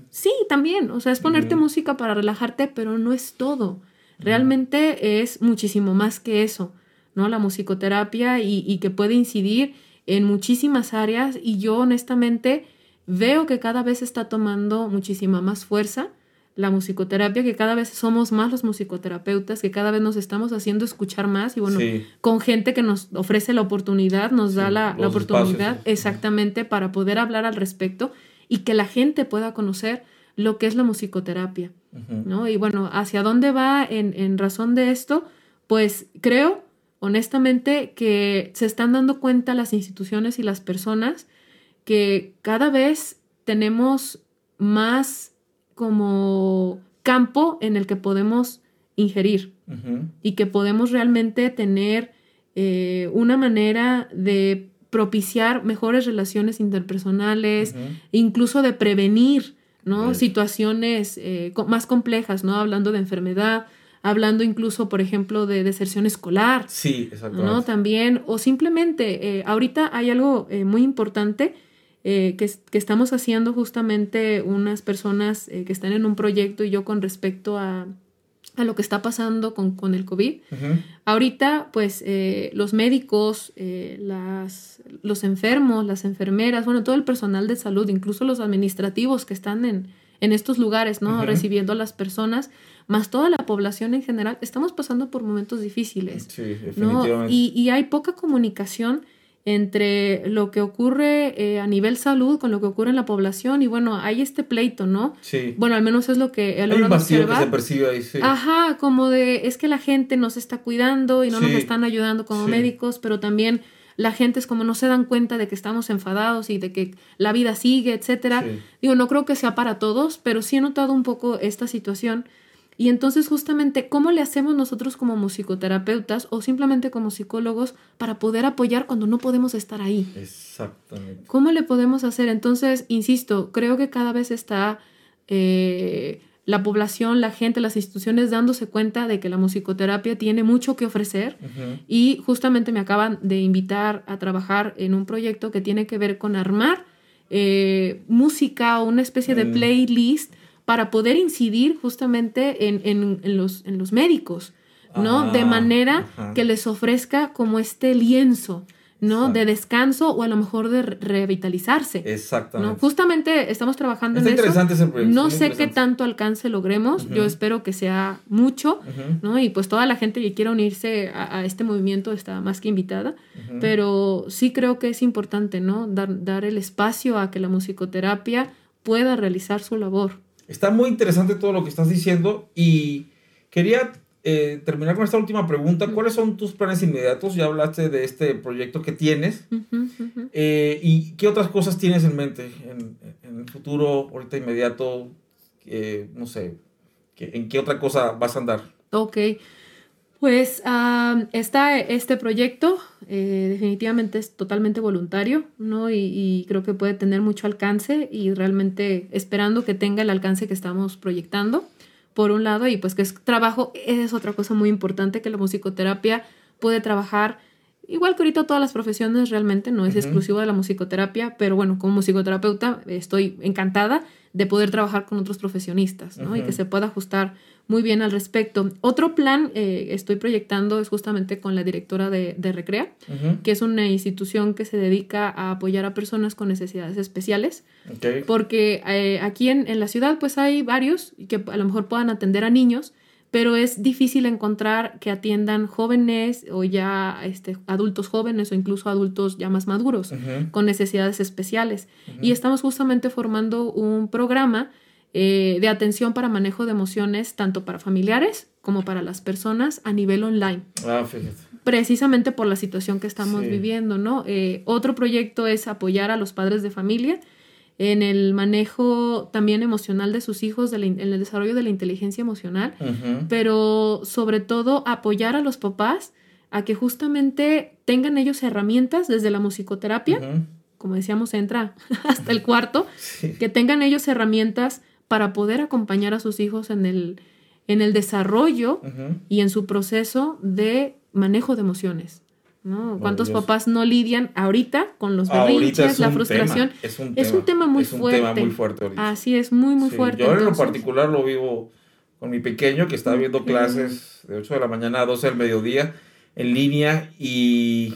Sí, también, o sea, es ponerte música para relajarte, pero no es todo. Realmente es muchísimo más que eso, ¿no? La musicoterapia y, y que puede incidir en muchísimas áreas y yo honestamente veo que cada vez está tomando muchísima más fuerza la musicoterapia, que cada vez somos más los musicoterapeutas, que cada vez nos estamos haciendo escuchar más y bueno, con gente que nos ofrece la oportunidad, nos da la, oportunidad exactamente para poder hablar al respecto y que la gente pueda conocer lo que es la musicoterapia, ¿no? Y bueno, ¿hacia dónde va en, en razón de esto? Pues creo, honestamente, que se están dando cuenta las instituciones y las personas que cada vez tenemos más como campo en el que podemos ingerir y que podemos realmente tener eh, una manera de propiciar mejores relaciones interpersonales, incluso de prevenir ¿no? situaciones eh, más complejas, ¿no? hablando de enfermedad, hablando incluso, por ejemplo, de deserción escolar. Sí, exacto. ¿no? También, o simplemente, eh, ahorita hay algo muy importante eh, que, estamos haciendo justamente unas personas eh, que están en un proyecto y yo con respecto a, lo que está pasando con, el COVID. Ahorita, pues, eh, los médicos, las, los enfermos, las enfermeras, bueno, todo el personal de salud, incluso los administrativos que están en, en estos lugares, ¿no? Recibiendo a las personas, más toda la población en general, estamos pasando por momentos difíciles. Sí, definitivamente. Y, y hay poca comunicación entre lo que ocurre eh, a nivel salud con lo que ocurre en la población y bueno, hay este pleito, ¿no? Sí. Bueno, al menos es lo que Hay un vacío que se percibe ahí, sí. Ajá, como de es que la gente nos está cuidando y no nos están ayudando como médicos, pero también la gente es como no se dan cuenta de que estamos enfadados y de que la vida sigue, etcétera. Digo, no creo que sea para todos, pero sí he notado un poco esta situación y entonces justamente, ¿cómo le hacemos nosotros como musicoterapeutas o simplemente como psicólogos para poder apoyar cuando no podemos estar ahí? Exactamente. ¿Cómo le podemos hacer? Entonces, insisto, creo que cada vez está eh, la población, la gente, las instituciones dándose cuenta de que la musicoterapia tiene mucho que ofrecer y justamente me acaban de invitar a trabajar en un proyecto que tiene que ver con armar eh, música o una especie de mm. playlist para poder incidir justamente en, en, los, en los médicos, ¿no? de ah, manera que les ofrezca como este lienzo, ¿no? De descanso o a lo mejor de revitalizarse. Exactamente. Justamente estamos trabajando en interesante eso. Ese proyecto, no sé qué tanto alcance logremos, yo espero que sea mucho, ¿no? Y pues toda la gente que quiera unirse a, a este movimiento está más que invitada, pero sí creo que es importante, ¿no? Dar, dar el espacio a que la musicoterapia pueda realizar su labor. Está muy interesante todo lo que estás diciendo y quería eh, terminar con esta última pregunta. ¿Cuáles son tus planes inmediatos? Ya hablaste de este proyecto que tienes. Eh, ¿Y qué otras cosas tienes en mente en, el futuro, ahorita inmediato? Eh, no sé, ¿en qué otra cosa vas a andar? Ok. Pues está este proyecto, eh, definitivamente es totalmente voluntario, ¿no? Y, creo que puede tener mucho alcance y realmente esperando que tenga el alcance que estamos proyectando, por un lado, y pues que es trabajo, es otra cosa muy importante, que la musicoterapia puede trabajar, igual que ahorita todas las profesiones realmente, no es exclusivo de la musicoterapia, pero bueno, como musicoterapeuta estoy encantada de poder trabajar con otros profesionistas, ¿no? Y que se pueda ajustar muy bien al respecto. Otro plan eh, estoy proyectando es justamente con la directora de, Recrea, que es una institución que se dedica a apoyar a personas con necesidades especiales. Porque eh, aquí en, en, la ciudad pues hay varios que a lo mejor puedan atender a niños, pero es difícil encontrar que atiendan jóvenes o ya este, adultos jóvenes o incluso adultos ya más maduros con necesidades especiales. Y estamos justamente formando un programa eh, de atención para manejo de emociones, tanto para familiares como para las personas a nivel online. Ah, fíjate. Precisamente por la situación que estamos viviendo, ¿no? Eh, otro proyecto es apoyar a los padres de familia en el manejo también emocional de sus hijos, en el desarrollo de la inteligencia emocional, pero sobre todo apoyar a los papás a que justamente tengan ellos herramientas desde la musicoterapia, como decíamos, entra hasta el cuarto, que tengan ellos herramientas para poder acompañar a sus hijos en el, en el desarrollo y en su proceso de manejo de emociones. ¿no? ¿Cuántos papás no lidian ahorita con los berrinches, la frustración? es, un tema, muy es un fuerte. Tema muy fuerte ahorita. Así es, muy, muy fuerte. Yo en lo particular lo vivo con mi pequeño que está viendo clases de 8 de la mañana a 12 del mediodía en línea y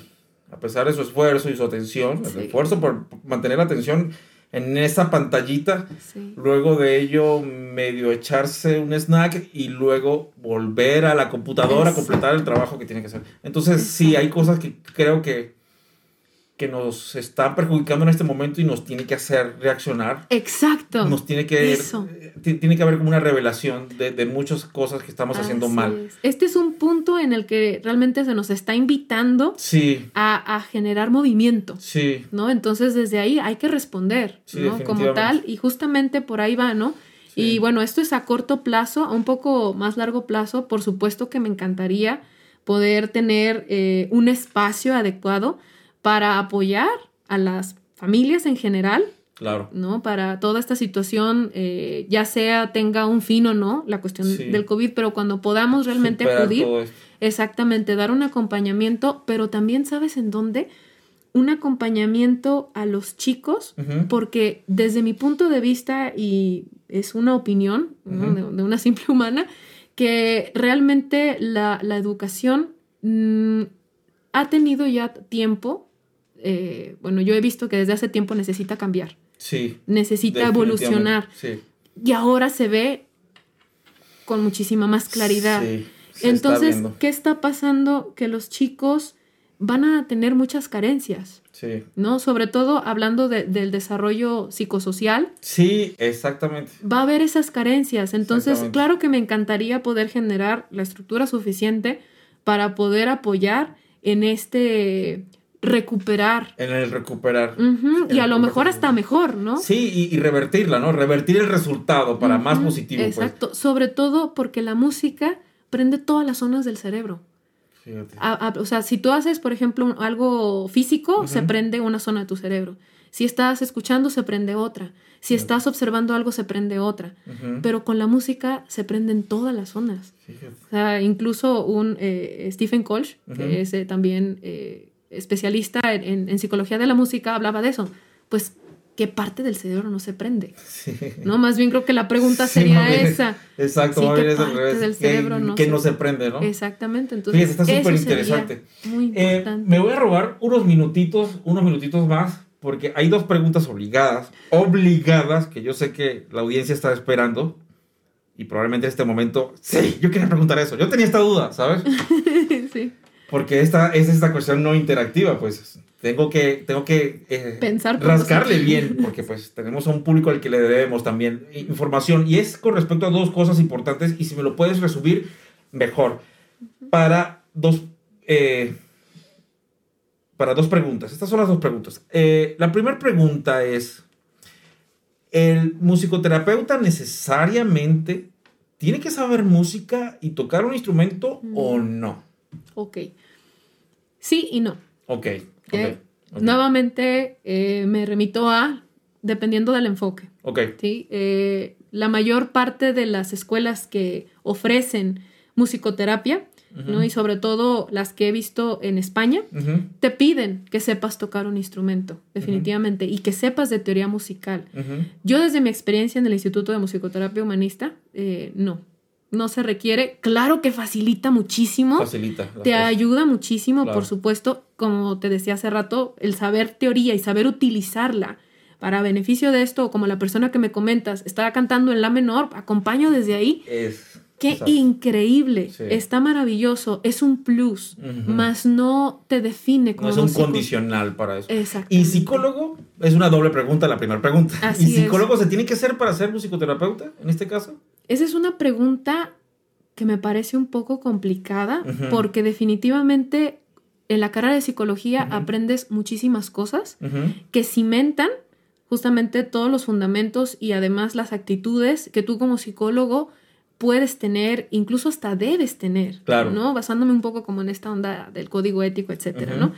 a pesar de su esfuerzo y su atención, el esfuerzo por mantener la atención en esa pantallita, luego de ello medio echarse un snack y luego volver a la computadora a completar el trabajo que tiene que hacer. Entonces sí, hay cosas que creo que que nos está perjudicando en este momento y nos tiene que hacer reaccionar. Exacto. Nos tiene que, eh, tiene que haber como una revelación de, de muchas cosas que estamos haciendo mal. Este es un punto en el que realmente se nos está invitando sí. a, a, generar movimiento. Sí. ¿No? Entonces desde ahí hay que responder, ¿no? Como tal, y justamente por ahí va, ¿no? Y bueno, esto es a corto plazo, a un poco más largo plazo, por supuesto que me encantaría poder tener eh, un espacio adecuado para apoyar a las familias en general. Claro. ¿No? Para toda esta situación, eh, ya sea tenga un fin o no, la cuestión del COVID, pero cuando podamos realmente acudir, exactamente, dar un acompañamiento, pero también, ¿sabes en dónde? Un acompañamiento a los chicos, porque desde mi punto de vista, y es una opinión de, una simple humana, que realmente la, educación mm, ha tenido ya tiempo eh, bueno, yo he visto que desde hace tiempo necesita cambiar. Sí. Necesita evolucionar. Sí. Y ahora se ve con muchísima más claridad. Sí, Entonces, ¿qué está pasando? Que los chicos van a tener muchas carencias. Sí. ¿No? Sobre todo hablando del desarrollo psicosocial. Sí, exactamente. Va a haber esas carencias. Entonces, claro que me encantaría poder generar la estructura suficiente para poder apoyar en este recuperar. En el recuperar. Y a lo mejor hasta mejor, ¿no? Sí, y, revertirla, ¿no? Revertir el resultado para más positivo. Pues. Exacto, sobre todo porque la música prende todas las zonas del cerebro. o sea, si tú haces, por ejemplo, algo físico, se prende una zona de tu cerebro. Si estás escuchando, se prende otra. Si estás observando algo, se prende otra. Pero con la música se prenden todas las zonas. O sea, incluso un eh, Stephen Kolsch, que es eh, también eh, especialista en, psicología de la música, hablaba de eso. Pues, ¿qué parte del cerebro no se prende? No, más bien creo que la pregunta sería esa. Exacto, sí, ¿qué parte del cerebro no, que no se prende, ¿no? Exactamente, entonces. está súper interesante. Muy eh, me voy a robar unos minutitos, unos minutitos más, porque hay dos preguntas obligadas, obligadas, que yo sé que la audiencia está esperando. Y probablemente en este momento, sí, yo quería preguntar eso. Yo tenía esta duda, ¿sabes? sí. Porque esta es esta cuestión no interactiva, pues tengo que, tengo que eh, Pensar rascarle bien, porque pues tenemos a un público al que le debemos también información. Y es con respecto a dos cosas importantes, y si me lo puedes resumir, mejor. Para dos, eh, para dos preguntas. Estas son las dos preguntas. Eh, la primera pregunta es, ¿el musicoterapeuta necesariamente tiene que saber música y tocar un instrumento o mm. no? Ok. Sí y no. Ok. Nuevamente eh, me remito a dependiendo del enfoque. Ok. ¿sí? Eh, la mayor parte de las escuelas que ofrecen musicoterapia, ¿no? y sobre todo las que he visto en España, te piden que sepas tocar un instrumento, definitivamente, y que sepas de teoría musical. Yo desde mi experiencia en el Instituto de Musicoterapia Humanista, eh, no no se requiere. Claro que facilita muchísimo. Facilita. Te ayuda muchísimo, por supuesto, como te decía hace rato, el saber teoría y saber utilizarla para beneficio de esto, como la persona que me comentas, estaba cantando en la menor, acompaño desde ahí. Es. Qué increíble, está maravilloso, es un plus, más no te define como. No es un condicional para eso. Exacto. ¿Y psicólogo? Es una doble pregunta, la primera pregunta. ¿Y psicólogo se tiene que ser para ser musicoterapeuta en este caso? Esa es una pregunta que me parece un poco complicada porque definitivamente en la carrera de psicología aprendes muchísimas cosas que cimentan justamente todos los fundamentos y además las actitudes que tú como psicólogo puedes tener, incluso hasta debes tener, Claro. ¿no? Basándome un poco como en esta onda del código ético, etcétera. ¿no?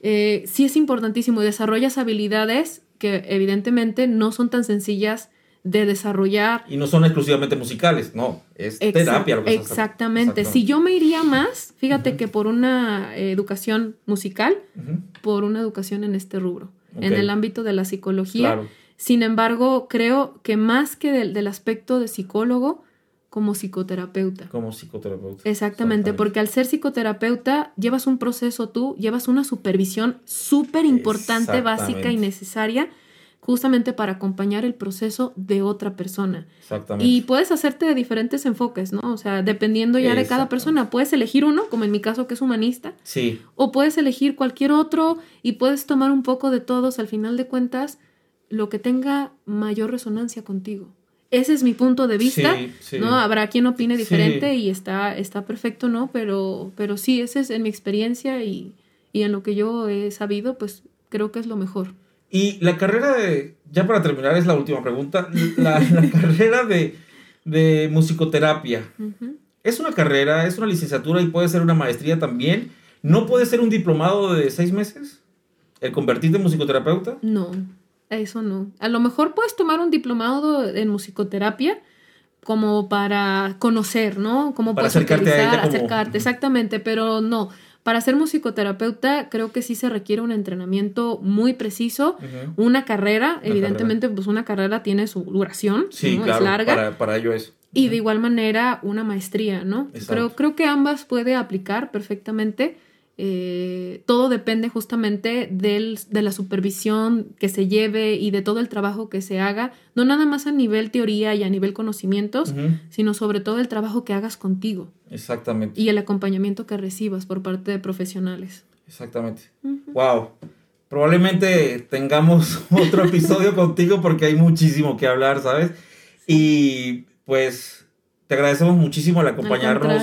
Eh, sí es importantísimo, desarrollas habilidades que evidentemente no son tan sencillas de desarrollar. Y no son exclusivamente musicales, no, es terapia. Lo que estás- exactamente. Si yo me iría más, fíjate que por una eh, educación musical, por una educación en este rubro, en el ámbito de la psicología. Claro, Sin embargo, creo que más que del, del aspecto de psicólogo, como psicoterapeuta. como psicoterapeuta. Exactamente, porque al ser psicoterapeuta llevas un proceso tú, llevas una supervisión súper importante, básica y Exactamente. necesaria, justamente para acompañar el proceso de otra persona. Exactamente. Y puedes hacerte de diferentes enfoques, ¿no? O sea, dependiendo ya de cada persona, puedes elegir uno, como en mi caso que es humanista, sí, o puedes elegir cualquier otro y puedes tomar un poco de todos, al final de cuentas, lo que tenga mayor resonancia contigo. Ese es mi punto de vista, Sí, sí. ¿no? Habrá quien opine diferente Sí. y está, está perfecto, ¿no? Pero, pero sí, ese es en mi experiencia y, y en lo que yo he sabido, pues creo que es lo mejor. Y la carrera de, ya para terminar, es la última pregunta, la, la carrera de, de musicoterapia. Es una carrera, es una licenciatura y puede ser una maestría también. ¿No puede ser un diplomado de seis meses? ¿El convertirte en musicoterapeuta? No, eso no. A lo mejor puedes tomar un diplomado en musicoterapia como para conocer, ¿no? Cómo Para puedes acercarte a ella utilizar, como- acercarte, exactamente, pero no. Para ser musicoterapeuta creo que sí se requiere un entrenamiento muy preciso, una carrera, Una evidentemente pues una carrera tiene su duración, Sí, ¿no? claro, es larga, Para, para ello es. y de igual manera una maestría, ¿no? Exacto. Creo, creo que ambas puede aplicar perfectamente. Eh, todo depende justamente del, de la supervisión que se lleve y de todo el trabajo que se haga, no nada más a nivel teoría y a nivel conocimientos, sino sobre todo el trabajo que hagas contigo Exactamente, y el acompañamiento que recibas por parte de profesionales. exactamente. Wow. Probablemente tengamos otro episodio contigo porque hay muchísimo que hablar, ¿sabes? Y pues te agradecemos muchísimo el acompañarnos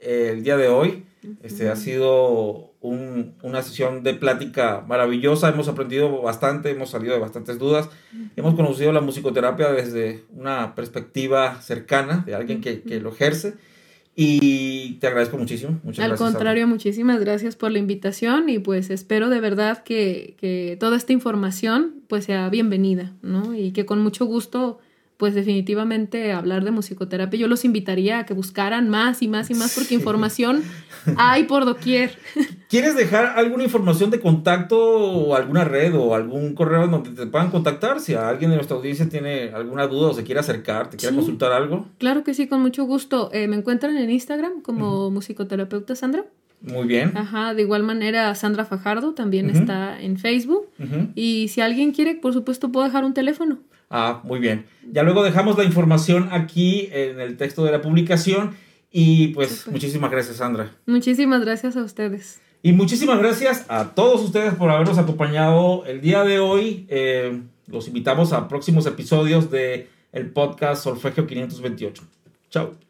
el día de hoy. Este ha sido un- una sesión de plática maravillosa. Hemos aprendido bastante, hemos salido de bastantes dudas. Hemos conocido la musicoterapia desde una perspectiva cercana de alguien que, que lo ejerce. Y te agradezco muchísimo. Muchas Al gracias. Contrario, muchísimas gracias por la invitación y pues espero de verdad que, que toda esta información pues sea bienvenida, ¿no? Y que con mucho gusto pues definitivamente hablar de musicoterapia. Yo los invitaría a que buscaran más y más y más porque Sí. información hay por doquier. ¿Quieres dejar alguna información de contacto o alguna red o algún correo donde te puedan contactar? Si alguien de nuestra audiencia tiene alguna duda o se quiere acercar, te quiere Sí. consultar algo. Claro que sí, con mucho gusto. Eh, me encuentran en Instagram como musicoterapeuta Sandra. Muy bien. Ajá, de igual manera Sandra Fajardo también está en Facebook. Ujú. Y si alguien quiere, por supuesto, puedo dejar un teléfono. Ah, muy bien. Ya luego dejamos la información aquí en el texto de la publicación. Y pues muchísimas gracias, Sandra. Muchísimas gracias a ustedes. Y muchísimas gracias a todos ustedes por habernos acompañado el día de hoy. Eh, los invitamos a próximos episodios de el podcast Solfegio 528. Chao.